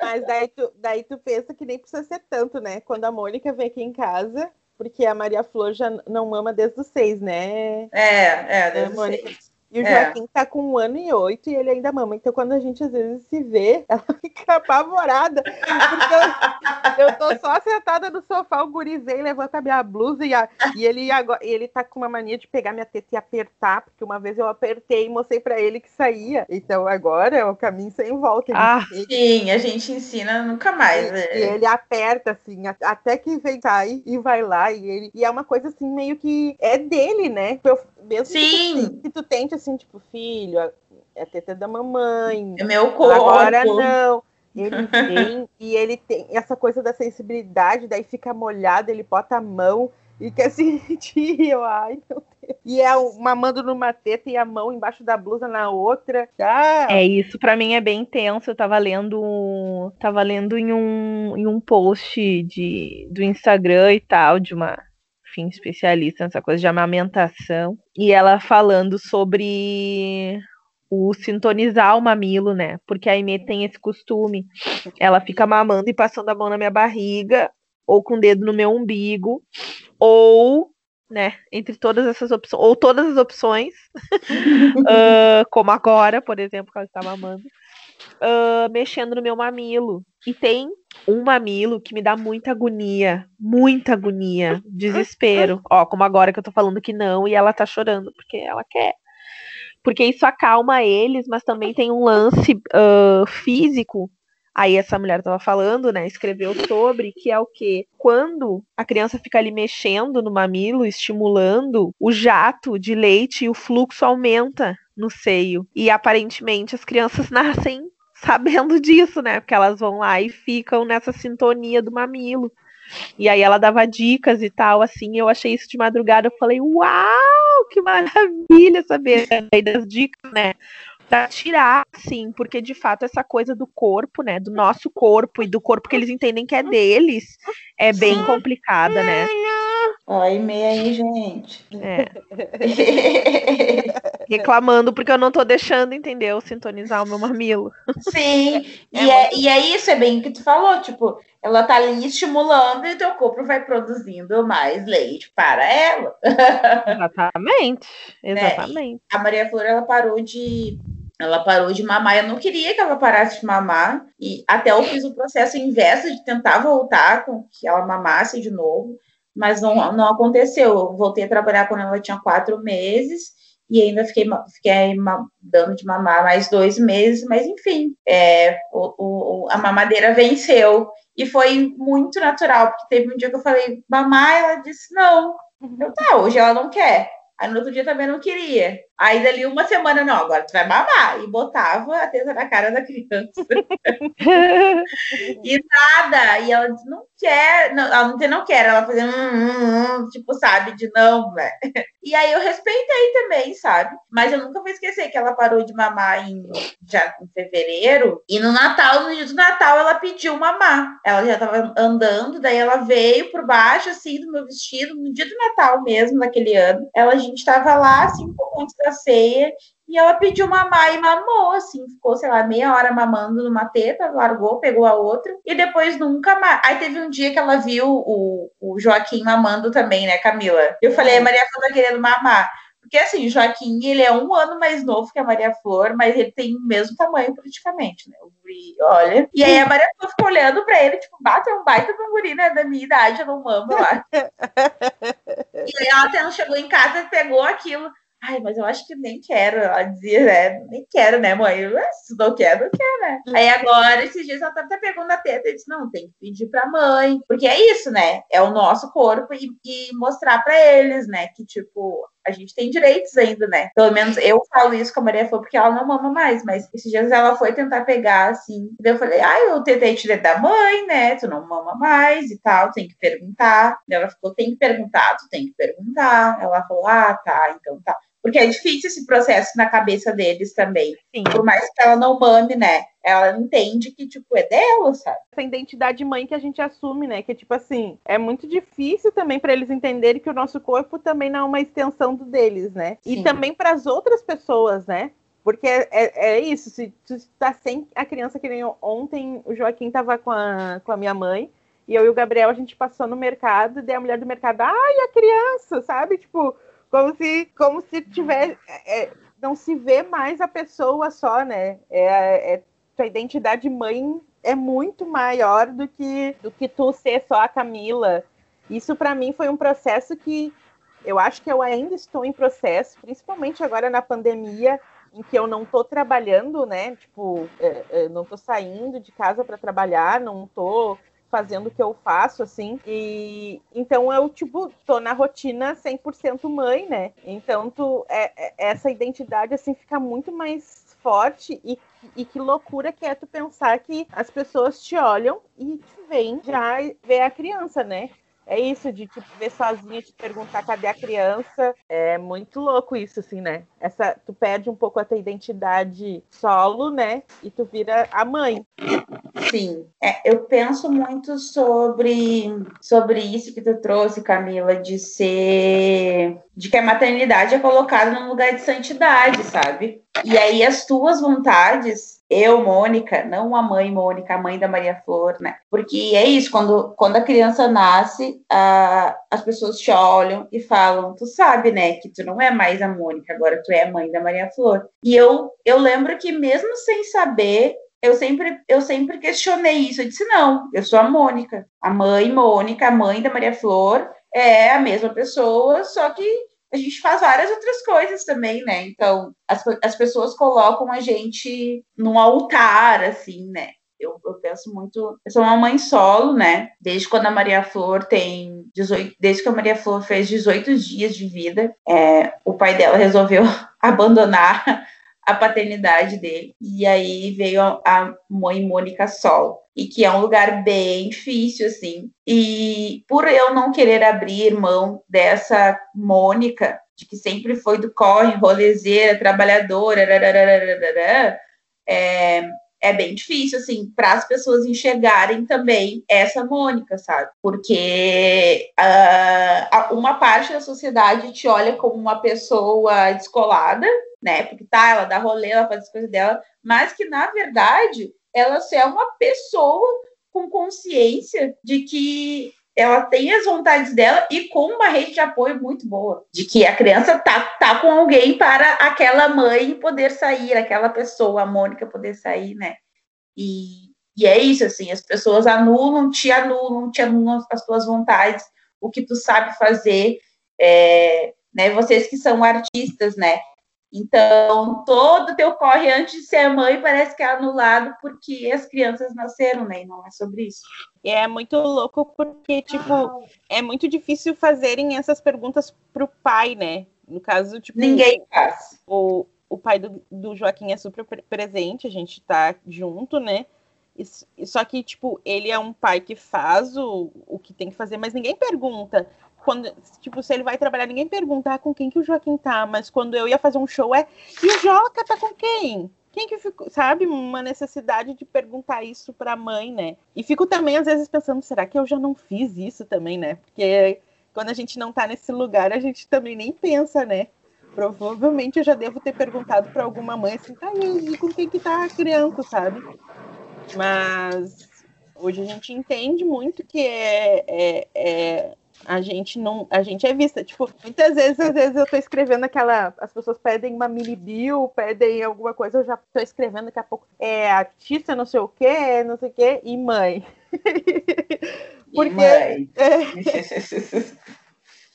Mas daí tu, daí tu pensa que nem precisa ser tanto, né? Quando a Mônica vem aqui em casa, porque a Maria Flor já não mama desde os seis, né? É, é, desde os seis. E o é. Joaquim tá com um ano e oito e ele ainda mama. Então, quando a gente às vezes se vê, <laughs> ela fica apavorada. Porque eu, eu tô só sentada no sofá, o guri vem, levanta a minha blusa e, a, e ele, agora, ele tá com uma mania de pegar minha teta e apertar, porque uma vez eu apertei e mostrei pra ele que saía. Então, agora é o caminho sem volta. Ah, sim, a gente ensina nunca mais. E, né? e ele aperta, assim, até que vem sai e vai lá. E, ele, e é uma coisa assim, meio que é dele, né? Eu, mesmo sim. Que, tu, que tu tente assim, tipo, filho, é teta da mamãe. É meu corpo. Agora não. Ele <laughs> tem, e ele tem essa coisa da sensibilidade, daí fica molhado, ele bota a mão e quer <laughs> sentir. Eu, ai, meu Deus. E é mamando numa teta e a mão embaixo da blusa na outra. Ah. É, isso para mim é bem intenso. Eu tava lendo. Tava lendo em um, em um post de, do Instagram e tal, de uma enfim, especialista nessa coisa de amamentação, e ela falando sobre o sintonizar o mamilo, né? Porque a Aimee tem esse costume. Ela fica mamando e passando a mão na minha barriga, ou com o dedo no meu umbigo, ou, né, entre todas essas opções, ou todas as opções, uh, <laughs> como agora, por exemplo, que ela está mamando, uh, mexendo no meu mamilo. E tem um mamilo que me dá muita agonia, muita agonia, desespero. <laughs> Ó, como agora que eu tô falando que não e ela tá chorando porque ela quer. Porque isso acalma eles, mas também tem um lance uh, físico. Aí essa mulher tava falando, né? Escreveu sobre que é o que quando a criança fica ali mexendo no mamilo, estimulando, o jato de leite e o fluxo aumenta no seio. E aparentemente as crianças <laughs> nascem sabendo disso, né? Porque elas vão lá e ficam nessa sintonia do mamilo. E aí ela dava dicas e tal, assim, eu achei isso de madrugada, eu falei, uau, que maravilha saber aí das dicas, né? Pra tirar, sim, porque de fato essa coisa do corpo, né? Do nosso corpo e do corpo que eles entendem que é deles, é bem complicada, né? Ó, e-mail aí, gente. É. <laughs> Reclamando porque eu não tô deixando, entendeu? Sintonizar o meu mamilo. Sim, <laughs> é e, é, e é isso, é bem o que tu falou, tipo, ela tá ali estimulando e teu corpo vai produzindo mais leite para ela. <laughs> Exatamente, exatamente. É, a Maria Flor, ela parou de ela parou de mamar. Eu não queria que ela parasse de mamar. E até eu fiz o processo inverso de tentar voltar com que ela mamasse de novo mas não, não aconteceu. Eu voltei a trabalhar quando ela tinha quatro meses e ainda fiquei, fiquei dando de mamar mais dois meses, mas enfim, é, o, o, a mamadeira venceu. E foi muito natural, porque teve um dia que eu falei, mamar, ela disse não. Eu, tá, hoje ela não quer. Aí no outro dia também não queria. Aí dali uma semana, não, agora tu vai mamar. E botava a teta na cara da criança. e nada. E ela disse, não quer. Não, ela não, não quer. Ela fazia, hum, hum, hum, tipo, sabe, de não, velho. <laughs> E aí eu respeitei também, sabe? Mas eu nunca vou esquecer que ela parou de mamar em, já, em fevereiro. E no Natal, no dia do Natal, ela pediu mamar. Ela já tava andando, daí ela veio por baixo, assim, do meu vestido, no dia do Natal mesmo, naquele ano. Ela, gente tava lá, assim, um pouco antes da ceia, e ela pediu mamar e mamou, assim, ficou, sei lá, meia hora mamando numa teta, largou, pegou a outra, e depois nunca mais. Aí teve um dia que ela viu o, o Joaquim mamando também, né, Camila? Eu falei, a Maria Flor tá querendo mamar. Porque assim, o Joaquim, ele é um ano mais novo que a Maria Flor, mas ele tem o mesmo tamanho praticamente, né? Guri, olha. E aí a Maria ficou olhando pra ele, tipo, bate um baita guri, né? Da minha idade, eu não mamo lá. <laughs> e aí ela até não chegou em casa e pegou aquilo. Ai, mas eu acho que nem quero. Ela dizia, né? Nem quero, né, mãe? Eu, se não quero, não quero, né? Aí agora, esses dias, ela tá até pegando a teta e disse: não, tem que pedir pra mãe. Porque é isso, né? É o nosso corpo e, e mostrar pra eles, né? Que, tipo, a gente tem direitos ainda, né? Pelo menos eu falo isso com a Maria foi porque ela não mama mais, mas esses dias ela foi tentar pegar, assim. Daí eu falei, ai, eu tentei tirar da mãe, né? Tu não mama mais e tal, tem que perguntar. Daí ela ficou, tem que perguntar, tu tem que perguntar. Ela falou, ah, tá, então tá. Porque é difícil esse processo na cabeça deles também. Sim. Por mais que ela não mame, né? Ela entende que, tipo, é dela, sabe? Essa identidade mãe que a gente assume, né? Que, tipo assim, é muito difícil também para eles entenderem que o nosso corpo também não é uma extensão do deles, né? Sim. E também para as outras pessoas, né? Porque é, é, é, isso, se tu tá sem a criança que nem ontem, o Joaquim tava com a, com a minha mãe, e eu e o Gabriel, a gente passou no mercado, e daí a mulher do mercado, ai, a criança, sabe? Tipo, como se, como se tiver. É, é não se vê mais a pessoa só, né? É, é, tua identidade mãe é muito maior do que, do que tu ser só a Camila. Isso para mim foi um processo que eu acho que eu ainda estou em processo, principalmente agora na pandemia, em que eu não estou trabalhando, né? Tipo, é, é, não estou saindo de casa para trabalhar, não estou fazendo o que eu faço, assim. E então eu, tipo, tô na rotina 100% mãe, né? Então tu, é, é, essa identidade, assim, fica muito mais forte e, e que loucura que é tu pensar que as pessoas te olham e te veem já ver a criança, né? É isso de tipo, ver sozinha, te perguntar cadê a criança. É muito louco isso, assim, né? Essa, tu perde um pouco a tua identidade solo, né? E tu vira a mãe. Sim, é, eu penso muito sobre, sobre isso que tu trouxe, Camila, de ser. De que a maternidade é colocada num lugar de santidade, sabe? E aí as tuas vontades eu, Mônica, não a mãe Mônica, a mãe da Maria Flor, né? Porque é isso, quando, quando a criança nasce, a, as pessoas te olham e falam, tu sabe, né, que tu não é mais a Mônica, agora tu é a mãe da Maria Flor. E eu, eu lembro que mesmo sem saber, eu sempre, eu sempre questionei isso. Eu disse, não, eu sou a Mônica, a mãe Mônica, a mãe da Maria Flor, é a mesma pessoa, só que a gente faz várias outras coisas também, né? Então, as, as pessoas colocam a gente num altar, assim, né? Eu, eu, penso muito. Eu sou uma mãe solo, né? Desde quando a Maria Flor tem 18. Desde que a Maria Flor fez 18 dias de vida, é, o pai dela resolveu <laughs> abandonar a paternidade dele. E aí veio a mãe Mônica Sol, e que é um lugar bem difícil, assim. E por eu não querer abrir mão dessa Mônica, de que sempre foi do corre, rolezeira, trabalhadora, é, é bem difícil, assim, para as pessoas enxergarem também essa Mônica, sabe? Porque uh, uma parte da sociedade te olha como uma pessoa descolada, né? Porque tá, ela dá rolê, ela faz as coisas dela, mas que na verdade ela é uma pessoa com consciência de que ela tem as vontades dela e com uma rede de apoio muito boa, de que a criança tá, tá com alguém para aquela mãe poder sair, aquela pessoa, a Mônica poder sair, né? E, e é isso, assim, as pessoas anulam, te anulam, te anulam as tuas vontades, o que tu sabe fazer, é, né? Vocês que são artistas, né? Então, todo o teu corre antes de ser mãe parece que é anulado porque as crianças nasceram, né? E não é sobre isso. É muito louco porque, tipo, é muito difícil fazerem essas perguntas pro pai, né? No caso, tipo. Ninguém faz. O, o pai do, do Joaquim é super presente, a gente tá junto, né? E, só que, tipo, ele é um pai que faz o, o que tem que fazer, mas ninguém pergunta quando, tipo, se ele vai trabalhar, ninguém pergunta ah, com quem que o Joaquim tá, mas quando eu ia fazer um show é, e o Joca tá com quem? Quem que ficou, sabe? Uma necessidade de perguntar isso pra mãe, né? E fico também, às vezes, pensando, será que eu já não fiz isso também, né? Porque quando a gente não tá nesse lugar, a gente também nem pensa, né? Provavelmente eu já devo ter perguntado para alguma mãe assim, tá, e com quem que tá a criança, sabe? Mas hoje a gente entende muito que é, é, é a gente não, a gente é vista, tipo, muitas vezes, às vezes eu tô escrevendo aquela, as pessoas pedem uma mini bio, pedem alguma coisa, eu já tô escrevendo daqui a pouco, é artista, não sei o quê, não sei o quê, e mãe. <laughs> Porque e mãe. É,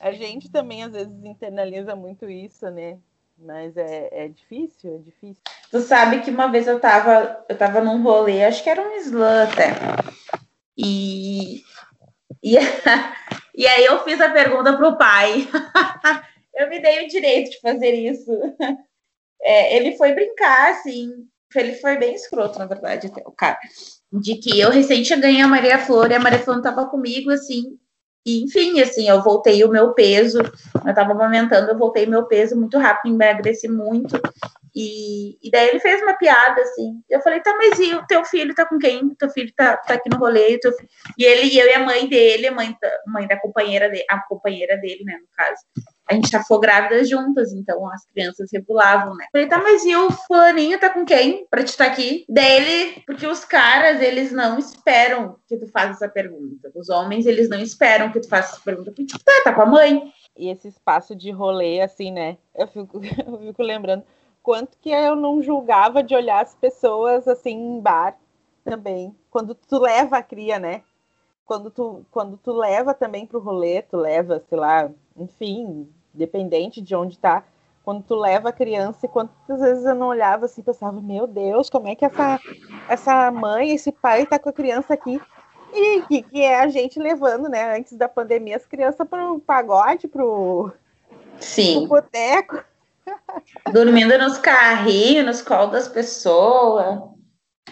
<laughs> a gente também às vezes internaliza muito isso, né? Mas é, é difícil, é difícil. Tu sabe que uma vez eu tava, eu tava num rolê, acho que era um slam até. E, e <laughs> E aí eu fiz a pergunta para o pai. <laughs> eu me dei o direito de fazer isso. É, ele foi brincar, assim. Ele foi bem escroto, na verdade, até o cara. De que eu recente ganhei a Maria Flor e a Maria Flor não estava comigo, assim. E, enfim, assim, eu voltei o meu peso. Eu estava amamentando, eu voltei meu peso muito rápido, emagreci muito. E, e daí ele fez uma piada, assim. Eu falei, tá, mas e o teu filho tá com quem? Teu filho tá, tá aqui no rolê. E ele, eu e a mãe dele, a mãe mãe da companheira dele, a companheira dele, né, no caso. A gente já foi grávidas juntas, então as crianças regulavam, né? Falei, tá, mas e o fulaninho tá com quem pra te estar tá aqui? Dele, porque os caras, eles não esperam que tu faça essa pergunta. Os homens, eles não esperam que tu faça essa pergunta. Porque, tipo, tá, tá com a mãe. E esse espaço de rolê, assim, né? Eu fico, <laughs> eu fico lembrando quanto que eu não julgava de olhar as pessoas assim em bar também. Quando tu leva a cria, né? Quando tu, quando tu leva também pro rolê, tu leva, sei lá, enfim, dependente de onde tá. Quando tu leva a criança, e quantas vezes eu não olhava assim, pensava, meu Deus, como é que essa, essa mãe, esse pai tá com a criança aqui? E que, que é a gente levando, né, antes da pandemia, as crianças pro pagode, pro, Sim. pro boteco. Dormindo nos carrinhos, nos colos das pessoas.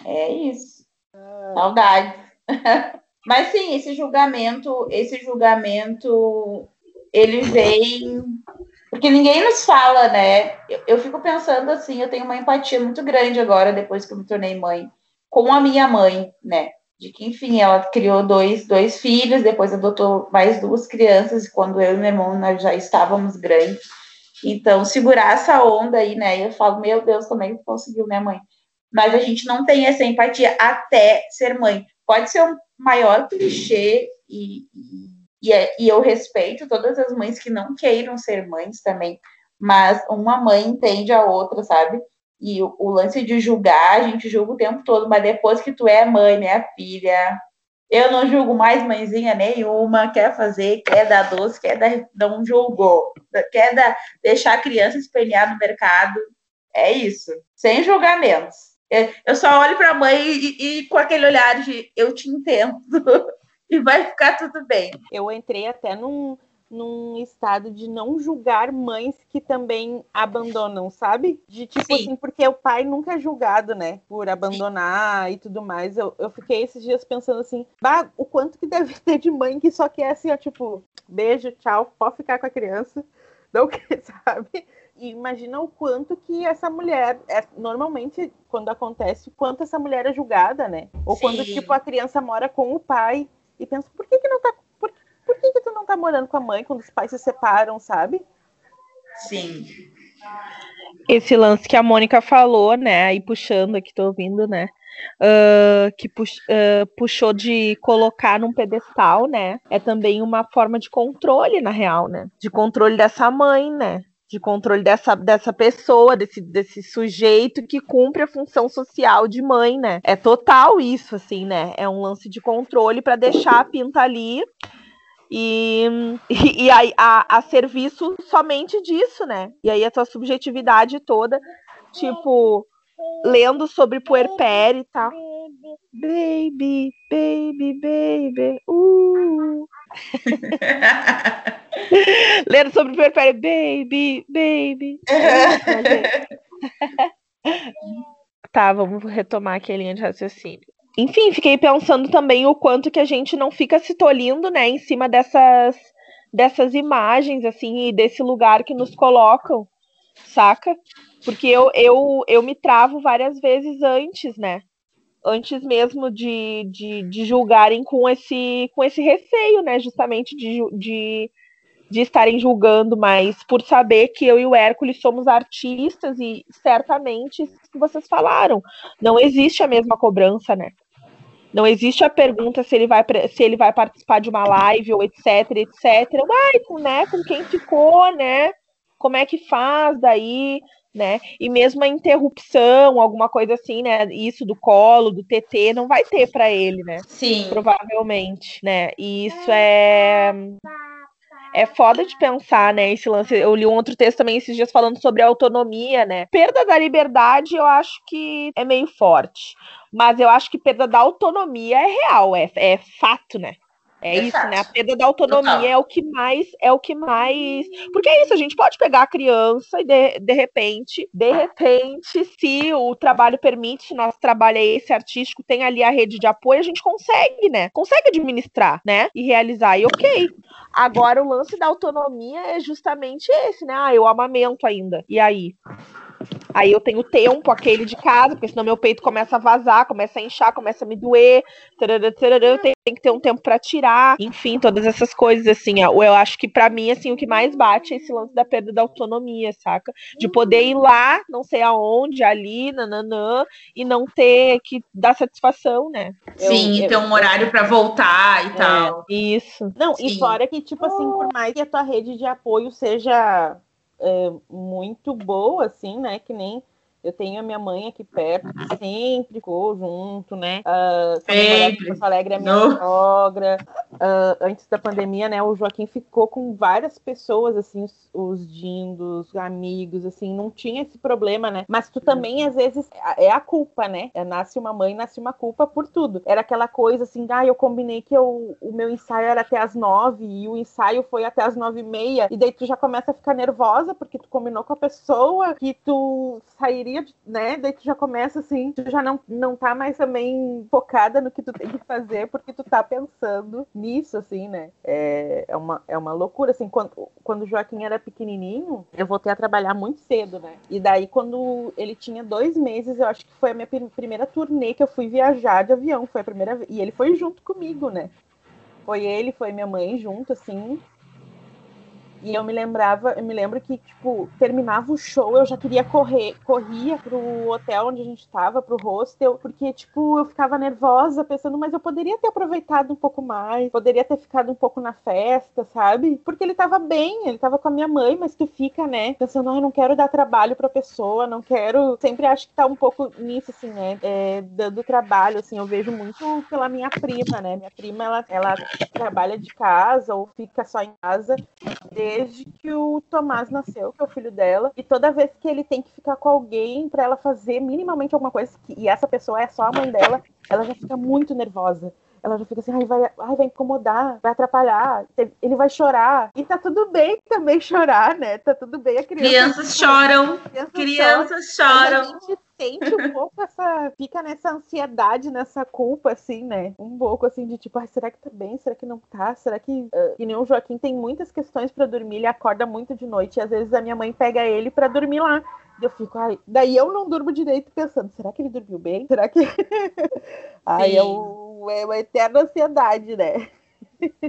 É isso. Ah. Saudade. <laughs> Mas sim, esse julgamento, esse julgamento, ele vem. Porque ninguém nos fala, né? Eu, eu fico pensando assim, eu tenho uma empatia muito grande agora, depois que eu me tornei mãe, com a minha mãe, né? De que, enfim, ela criou dois, dois filhos, depois adotou mais duas crianças, quando eu e meu irmão nós já estávamos grandes. Então, segurar essa onda aí, né? Eu falo, meu Deus, como é que conseguiu, né, mãe? Mas a gente não tem essa empatia até ser mãe. Pode ser um maior clichê e, e, é, e eu respeito todas as mães que não queiram ser mães também, mas uma mãe entende a outra, sabe? E o, o, lance de julgar, a gente julga o tempo todo, mas depois que tu é mãe, minha filha, eu não julgo mais mãezinha nenhuma, quer fazer, quer dar doce, quer dar, não julgou, quer dar, deixar a criança espelhar no mercado. É isso, sem julgamentos. É, eu só olho para a mãe e, e, com aquele olhar de eu te entendo <laughs> e vai ficar tudo bem. Eu entrei até num, num estado de não julgar mães que também abandonam, sabe? De tipo Sim. assim, porque o pai nunca é julgado, né? Por abandonar Sim. e tudo mais. Eu, eu fiquei esses dias pensando assim, bah, o quanto que deve <laughs> ter de mãe que só quer assim, ó, tipo, beijo, tchau, pode ficar com a criança. <laughs> Não quer, <laughs> sabe? E imagina o quanto que essa mulher, é, normalmente, quando acontece, o quanto essa mulher é julgada, né? Ou Sim. quando, tipo, a criança mora com o pai e pensa, por que, que não tá por que, que tu não tá morando com a mãe quando os pais se separam, sabe? Sim. Esse lance que a Mônica falou, né? Aí puxando aqui, tô ouvindo, né? Uh, que pux, uh, puxou de colocar num pedestal, né? É também uma forma de controle, na real, né? De controle dessa mãe, né? De controle dessa, dessa pessoa, desse, desse sujeito que cumpre a função social de mãe, né? É total isso, assim, né? É um lance de controle para deixar a pinta ali e, e, <laughs> e aí a, a serviço somente disso, né? E aí a tua subjetividade toda, tipo, lendo sobre puerpério e tal. Baby, baby, baby, uh. <laughs> lendo sobre puerpério, baby, baby. <laughs> tá, vamos retomar aqui a linha de raciocínio enfim, fiquei pensando também o quanto que a gente não fica se tolindo, né, em cima dessas dessas imagens assim e desse lugar que nos colocam, saca? Porque eu eu, eu me travo várias vezes antes, né? Antes mesmo de, de, de julgarem com esse com esse receio, né, justamente de, de de estarem julgando, mas por saber que eu e o Hércules somos artistas e certamente que vocês falaram, não existe a mesma cobrança, né? Não existe a pergunta se ele vai, se ele vai participar de uma live ou etc, etc. Vai, né, com quem ficou, né? Como é que faz daí, né? E mesmo a interrupção, alguma coisa assim, né? Isso do colo, do TT, não vai ter para ele, né? Sim. Provavelmente, né? E isso é é foda de pensar, né? Esse lance. Eu li um outro texto também esses dias falando sobre autonomia, né? Perda da liberdade, eu acho que é meio forte. Mas eu acho que perda da autonomia é real, é, é fato, né? É isso, né? A perda da autonomia Total. é o que mais é o que mais. Porque é isso, a gente pode pegar a criança e de, de repente, de repente, se o trabalho permite, se nosso trabalho é esse artístico, tem ali a rede de apoio, a gente consegue, né? Consegue administrar, né? E realizar. E ok. Agora o lance da autonomia é justamente esse, né? Ah, eu amamento ainda. E aí? Aí eu tenho tempo aquele de casa, porque senão meu peito começa a vazar, começa a inchar, começa a me doer. Tarará, tarará, eu tenho, tenho que ter um tempo para tirar. Enfim, todas essas coisas, assim. Eu acho que para mim, assim, o que mais bate é esse lance da perda da autonomia, saca? De poder ir lá, não sei aonde, ali, nananã, e não ter que dar satisfação, né? Sim, eu, ter um horário para voltar e é, tal. Isso. Não, Sim. e fora que, tipo assim, por mais que a tua rede de apoio seja é, muito boa, assim, né? Que nem eu tenho a minha mãe aqui perto, que sempre ficou junto, né? Uh, sempre. Porto Alegre é minha no. sogra. Uh, antes da pandemia, né? O Joaquim ficou com várias pessoas, assim, os, os dindos, amigos, assim, não tinha esse problema, né? Mas tu também, às vezes, é a culpa, né? É, nasce uma mãe, nasce uma culpa por tudo. Era aquela coisa assim, ah, eu combinei que eu, o meu ensaio era até as nove e o ensaio foi até as nove e meia, e daí tu já começa a ficar nervosa porque tu combinou com a pessoa que tu sairia né? Daí tu já começa assim, tu já não, não tá mais também focada no que tu tem que fazer, porque tu tá pensando nisso, assim, né? É, é, uma, é uma loucura, assim, quando, quando o Joaquim era pequenininho, eu voltei a trabalhar muito cedo, né? E daí, quando ele tinha dois meses, eu acho que foi a minha primeira turnê que eu fui viajar de avião, foi a primeira vez, e ele foi junto comigo, né? Foi ele, foi minha mãe junto, assim, e eu me lembrava, eu me lembro que, tipo, terminava o show, eu já queria correr, corria pro hotel onde a gente tava, pro hostel, porque, tipo, eu ficava nervosa, pensando, mas eu poderia ter aproveitado um pouco mais, poderia ter ficado um pouco na festa, sabe? Porque ele tava bem, ele tava com a minha mãe, mas tu fica, né, pensando, ah, eu não quero dar trabalho pra pessoa, não quero. Sempre acho que tá um pouco nisso, assim, né? É, dando trabalho, assim, eu vejo muito pela minha prima, né? Minha prima, ela, ela trabalha de casa ou fica só em casa desde que o Tomás nasceu, que é o filho dela, e toda vez que ele tem que ficar com alguém para ela fazer minimamente alguma coisa, e essa pessoa é só a mãe dela, ela já fica muito nervosa ela já fica assim, ai, vai, ai, vai incomodar, vai atrapalhar, ele vai chorar. E tá tudo bem também chorar, né? Tá tudo bem a criança. Crianças choram, crianças, crianças choram. A gente sente um pouco essa. Fica nessa ansiedade, nessa culpa, assim, né? Um pouco assim de tipo, ai, será que tá bem? Será que não tá? Será que. Uh, e nem o Joaquim tem muitas questões para dormir, ele acorda muito de noite. E às vezes a minha mãe pega ele para dormir lá. Eu fico, ai, daí eu não durmo direito pensando, será que ele dormiu bem? Será que. <laughs> ai, eu, é uma eterna ansiedade, né?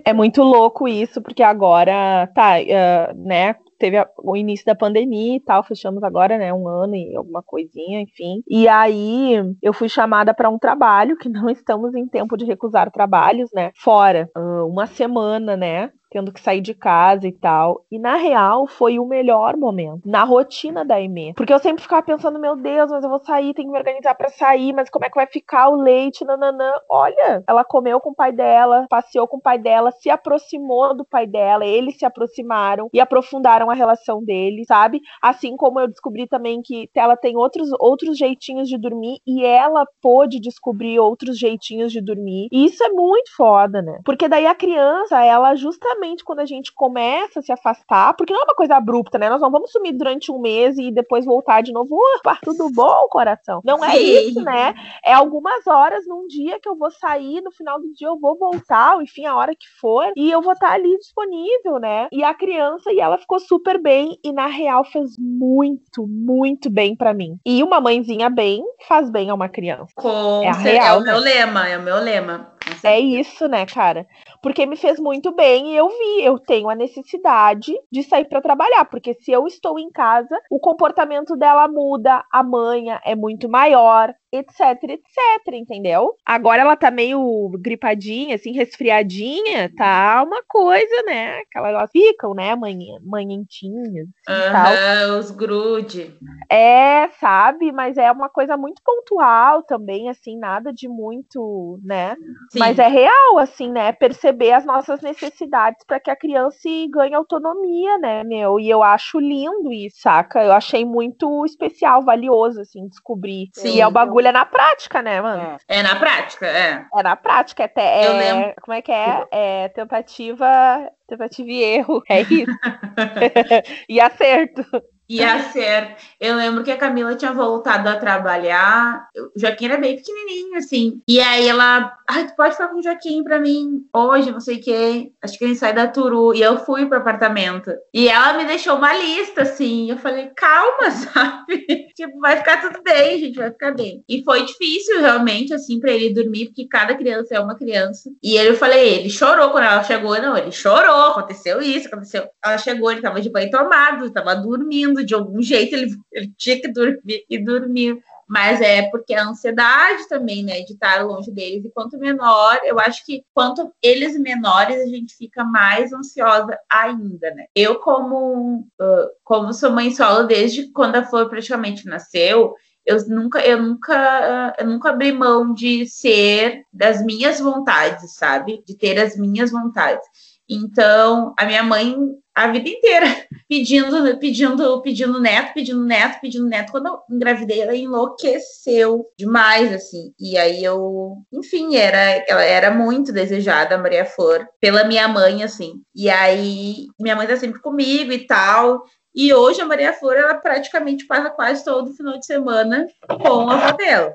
É muito louco isso, porque agora, tá, uh, né, teve a, o início da pandemia e tal, fechamos agora, né, um ano e alguma coisinha, enfim. E aí eu fui chamada para um trabalho, que <laughs> não estamos em tempo de recusar trabalhos, né, fora, uma semana, né, tendo que sair de casa e tal. E na real foi o melhor momento na rotina da Emê, porque eu sempre ficava pensando, meu Deus, mas eu vou sair, tenho que me organizar para sair, mas como é que vai ficar o leite, nananã. Olha, ela comeu com o pai dela, passeou com o pai dela, se aproximou do pai dela, eles se aproximaram e aprofundaram a relação deles, sabe? Assim como eu descobri também que ela tem outros outros jeitinhos de dormir e ela pôde descobrir outros jeitinhos de dormir. E isso é muito foda, né? Porque daí a criança, ela justamente quando a gente começa a se afastar, porque não é uma coisa abrupta, né? Nós não vamos sumir durante um mês e depois voltar de novo. Opa, tudo bom, coração? Não é Sim. isso, né? É algumas horas num dia que eu vou sair, no final do dia eu vou voltar, enfim, a hora que for, e eu vou estar ali disponível, né? E a criança, e ela ficou super bem, e na real fez muito, muito bem para mim. E uma mãezinha bem faz bem a uma criança. Com é, a real, é o né? meu lema, é o meu lema. É isso, né, cara? Porque me fez muito bem e eu vi, eu tenho a necessidade de sair para trabalhar, porque se eu estou em casa, o comportamento dela muda, a manha é muito maior, etc, etc, entendeu? Agora ela tá meio gripadinha, assim, resfriadinha, tá uma coisa, né? Aquela, elas ficam, né, manhã, manhentinhas, assim, os grude. É, sabe? Mas é uma coisa muito pontual também, assim, nada de muito, né? Sim. Mas é real, assim, né? Perceber as nossas necessidades para que a criança ganhe autonomia, né, meu? E eu acho lindo isso, saca? Eu achei muito especial, valioso, assim, descobrir. Sim. E é o bagulho bagulho é na prática, né, mano? É, é na prática, é. É na prática, é, é, Eu lembro. como é que é? É tentativa, tentativa e erro, é isso. <laughs> <laughs> e acerto. Ia ser. Eu lembro que a Camila tinha voltado a trabalhar. O Joaquim era bem pequenininho, assim. E aí ela. Ai, tu pode ficar com o Joaquim pra mim hoje, não sei o quê. Acho que ele sai da Turu. E eu fui pro apartamento. E ela me deixou uma lista, assim. Eu falei, calma, <laughs> sabe? tipo, vai ficar tudo bem, gente, vai ficar bem. E foi difícil, realmente, assim, pra ele dormir, porque cada criança é uma criança. E ele, eu falei, ele chorou quando ela chegou. Não, ele chorou, aconteceu isso, aconteceu. Ela chegou, ele tava de banho tomado, tava dormindo dormindo, de algum jeito ele, ele tinha que dormir e dormir. Mas é porque a ansiedade também, né, de estar longe deles. E quanto menor, eu acho que quanto eles menores, a gente fica mais ansiosa ainda, né? Eu, como, uh, como sou mãe solo desde quando a Flor praticamente nasceu, eu nunca, eu nunca, eu nunca abri mão de ser das minhas vontades, sabe? De ter as minhas vontades. Então, a minha mãe a vida inteira <laughs> pedindo, pedindo, pedindo neto, pedindo neto, pedindo neto. Quando eu engravidei, ela enlouqueceu demais, assim. E aí eu, enfim, era, ela era muito desejada, a Maria Flor, pela minha mãe, assim. E aí minha mãe tá sempre comigo e tal. E hoje a Maria Flor, ela praticamente passa quase todo final de semana com a avó dela.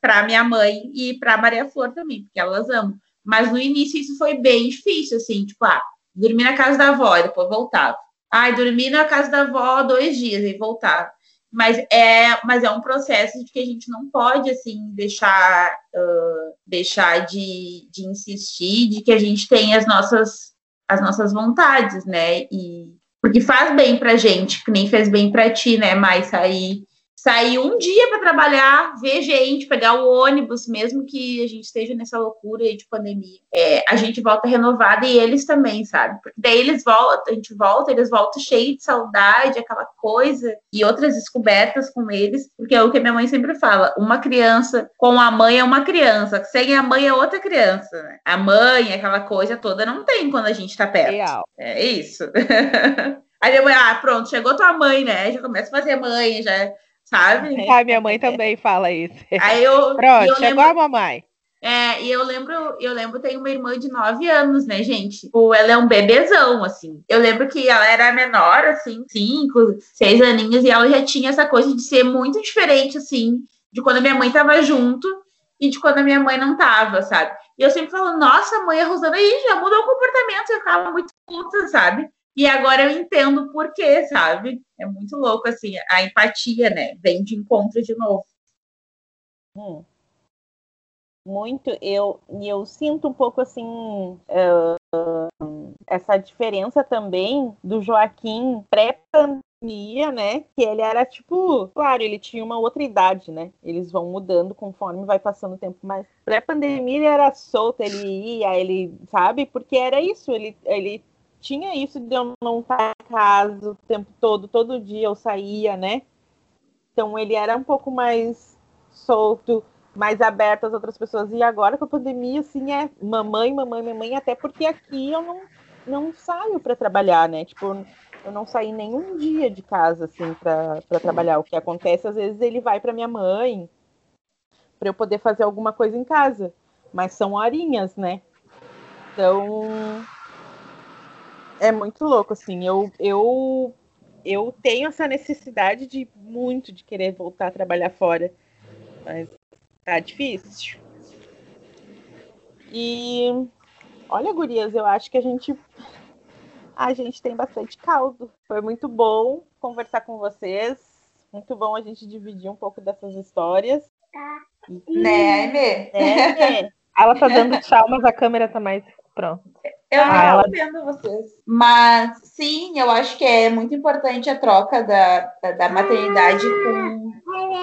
Para minha mãe e para Maria Flor também, porque elas amam. Mas no início isso foi bem difícil, assim, tipo, ah, dormi na casa da avó e depois voltava. Ai, dormi na casa da avó dois dias e voltava. Mas é, mas é um processo de que a gente não pode assim deixar, uh, deixar de, de insistir, de que a gente tem as nossas, as nossas vontades, né? E porque faz bem pra gente, que nem fez bem pra ti, né? Mais sair sair um dia para trabalhar, ver gente, pegar o ônibus, mesmo que a gente esteja nessa loucura aí de pandemia, é, a gente volta renovada e eles também, sabe? Porque daí eles voltam, a gente volta, eles voltam cheios de saudade, aquela coisa, e outras descobertas com eles, porque é o que minha mãe sempre fala: uma criança com a mãe é uma criança, sem a mãe é outra criança, né? A mãe, aquela coisa toda, não tem quando a gente tá perto. Real. É isso. <laughs> Aí mãe, ah, pronto, chegou tua mãe, né? Já começa a fazer mãe, já sabe? <laughs> Ah, minha mãe também fala isso. <laughs> Aí eu, Pronto, eu chegou lembro, a mamãe. É, e eu lembro, eu lembro, tem uma irmã de 9 anos, né, gente? Tipo, ela é um bebezão, assim. Eu lembro que ela era menor, assim, 5, 6 aninhos, e ela já tinha essa coisa de ser muito diferente, assim, de quando a minha mãe tava junto e de quando a minha mãe não tava, sabe? E eu sempre falo, nossa, mãe, a Rosana aí já mudou o comportamento, eu ficava muito puta, sabe? E agora eu entendo por quê, sabe? É muito louco, assim, a empatia, né? Vem de encontro de novo. Hum. Muito, eu, e eu sinto um pouco assim uh, essa diferença também do Joaquim pré-pandemia, né? Que ele era tipo, claro, ele tinha uma outra idade, né? Eles vão mudando conforme vai passando o tempo, mas pré-pandemia ele era solto, ele ia, ele, sabe? Porque era isso, ele, ele tinha isso de eu não estar em casa o tempo todo, todo dia eu saía, né? Então ele era um pouco mais solto, mais aberto às outras pessoas. E agora com a pandemia, assim, é mamãe, mamãe, mamãe, até porque aqui eu não, não saio para trabalhar, né? Tipo, eu não saí nenhum dia de casa, assim, para trabalhar. O que acontece, às vezes, ele vai para minha mãe, para eu poder fazer alguma coisa em casa. Mas são horinhas, né? Então, é muito louco, assim. Eu, eu, eu tenho essa necessidade de muito de querer voltar a trabalhar fora. Mas tá difícil. E olha, gurias, eu acho que a gente a gente tem bastante caldo. Foi muito bom conversar com vocês. Muito bom a gente dividir um pouco dessas histórias. Né, Aimee? Né, <laughs> Ela tá dando tchau, mas a câmera tá mais pronto. Eu não ah, ela... vendo vocês. Mas sim, eu acho que é muito importante a troca da, da, da maternidade com,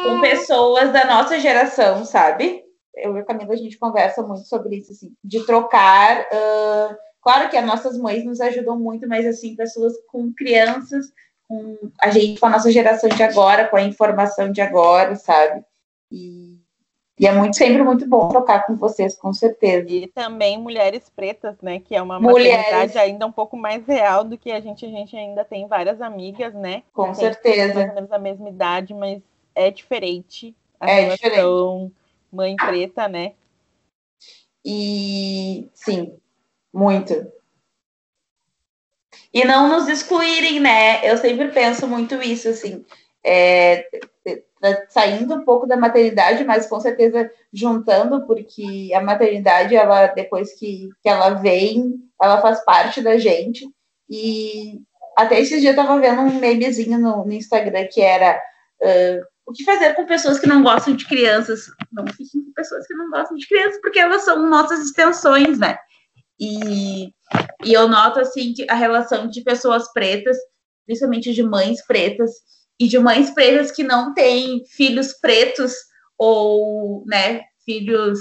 com pessoas da nossa geração, sabe? Eu e a Camila, a gente conversa muito sobre isso, assim, de trocar. Uh, claro que as nossas mães nos ajudam muito, mas assim, pessoas com crianças, com a gente, com a nossa geração de agora, com a informação de agora, sabe? E e é muito, sempre muito bom trocar com vocês, com certeza. E também mulheres pretas, né? Que é uma mulheres... maternidade ainda um pouco mais real do que a gente. A gente ainda tem várias amigas, né? Com certeza. Mais ou menos a mesma idade, mas é diferente a é relação diferente. mãe preta, né? E sim, muito. e não nos excluírem, né? Eu sempre penso muito isso, assim, é, saindo um pouco da maternidade, mas com certeza juntando, porque a maternidade, ela depois que, que ela vem, ela faz parte da gente. E até esses dias eu tava vendo um memezinho no, no Instagram que era uh, o que fazer com pessoas que não gostam de crianças. Não fiquem com pessoas que não gostam de crianças, porque elas são nossas extensões, né? E, e eu noto assim a relação de pessoas pretas, principalmente de mães pretas, e de mães pretas que não têm filhos pretos ou né, filhos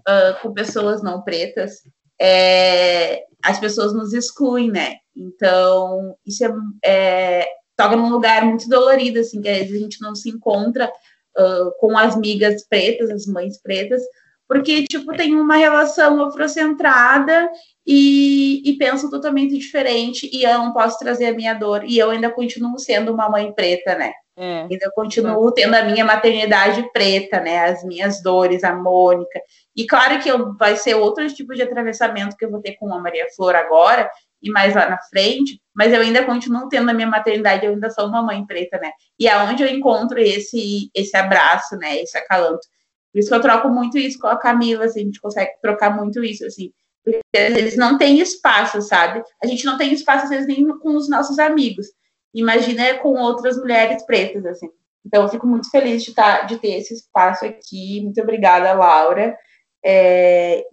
uh, com pessoas não pretas, é, as pessoas nos excluem, né? Então, isso é, é, toca num lugar muito dolorido, assim, que às vezes a gente não se encontra uh, com as migas pretas, as mães pretas, porque, tipo, tem uma relação afrocentrada e, e penso totalmente diferente e eu não posso trazer a minha dor e eu ainda continuo sendo uma mãe preta, né? É. Ainda continuo tendo a minha maternidade preta, né? As minhas dores, a Mônica. E claro que eu, vai ser outro tipo de atravessamento que eu vou ter com a Maria Flor agora e mais lá na frente, mas eu ainda continuo tendo a minha maternidade, eu ainda sou uma mãe preta, né? E aonde é eu encontro esse esse abraço, né? Esse acalanto. Por isso que eu troco muito isso com a Camila, assim, a gente consegue trocar muito isso, assim. Porque vezes não tem espaço, sabe? A gente não tem espaço, às vezes, nem com os nossos amigos. Imagina com outras mulheres pretas, assim. Então, eu fico muito feliz de, tá, de ter esse espaço aqui. Muito obrigada, Laura. É,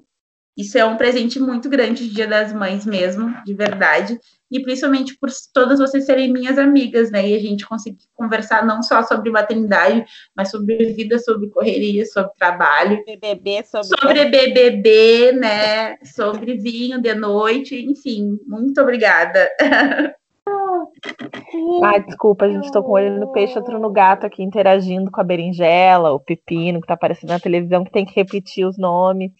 isso é um presente muito grande de Dia das Mães mesmo, de verdade e principalmente por todas vocês serem minhas amigas, né? E a gente conseguir conversar não só sobre maternidade, mas sobre vida, sobre correria, sobre trabalho, BBB, sobre, sobre BBB, né? Sobre vinho de noite, enfim, muito obrigada. <laughs> Ai, desculpa, a gente tô com o olho no peixe, outro no gato aqui, interagindo com a berinjela, o pepino que tá aparecendo na televisão, que tem que repetir os nomes.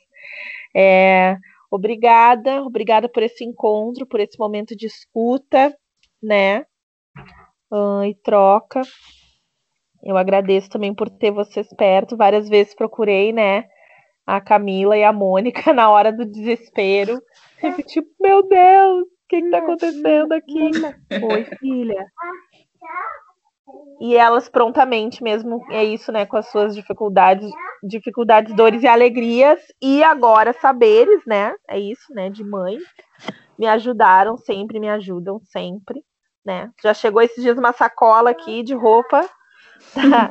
É, Obrigada, obrigada por esse encontro, por esse momento de escuta, né? Uh, e troca. Eu agradeço também por ter vocês perto. Várias vezes procurei, né? A Camila e a Mônica <laughs> na hora do desespero. Sempre tipo, meu Deus, o que, está acontecendo aqui? Oi, filha. E elas prontamente mesmo, é isso, né, com as suas dificuldades, dificuldades, dores e alegrias, e agora saberes, né, é isso, né, de mãe, me ajudaram sempre, me ajudam sempre, né. Já chegou esses dias uma sacola aqui de roupa <laughs> da,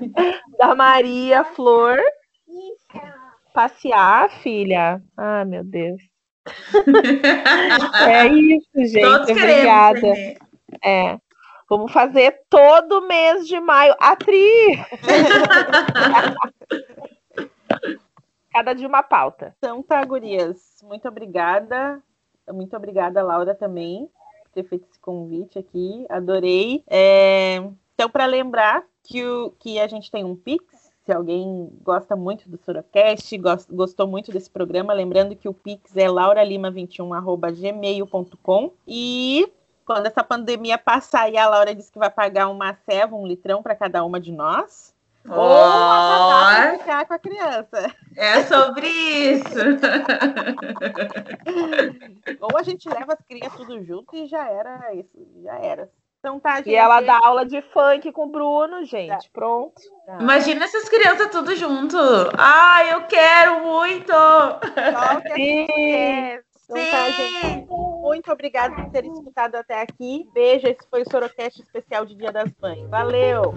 da Maria Flor. Passear, filha? Ah, meu Deus. <laughs> é isso, gente. Todos Obrigada. É. Vamos fazer todo mês de maio. Atri! <laughs> Cada dia uma pauta. Então tá, gurias. Muito obrigada. Muito obrigada, Laura, também, por ter feito esse convite aqui. Adorei. É... Então, para lembrar que, o... que a gente tem um Pix, se alguém gosta muito do Sorocast, gostou muito desse programa, lembrando que o Pix é lauralima21.gmail.com e quando essa pandemia passar e a Laura disse que vai pagar uma ceva, um litrão para cada uma de nós. Oh, ou uma ficar com a criança. É sobre isso. <laughs> ou a gente leva as crianças tudo junto e já era isso, já era. Então tá, gente. E ela dá aula de funk com o Bruno, gente. Tá. Pronto. Tá. Imagina essas crianças tudo junto. Ai, eu quero muito. Só que Sim. Então tá, gente. Muito obrigada por terem escutado até aqui. Beijo. Esse foi o Sorocast especial de Dia das Mães. Valeu!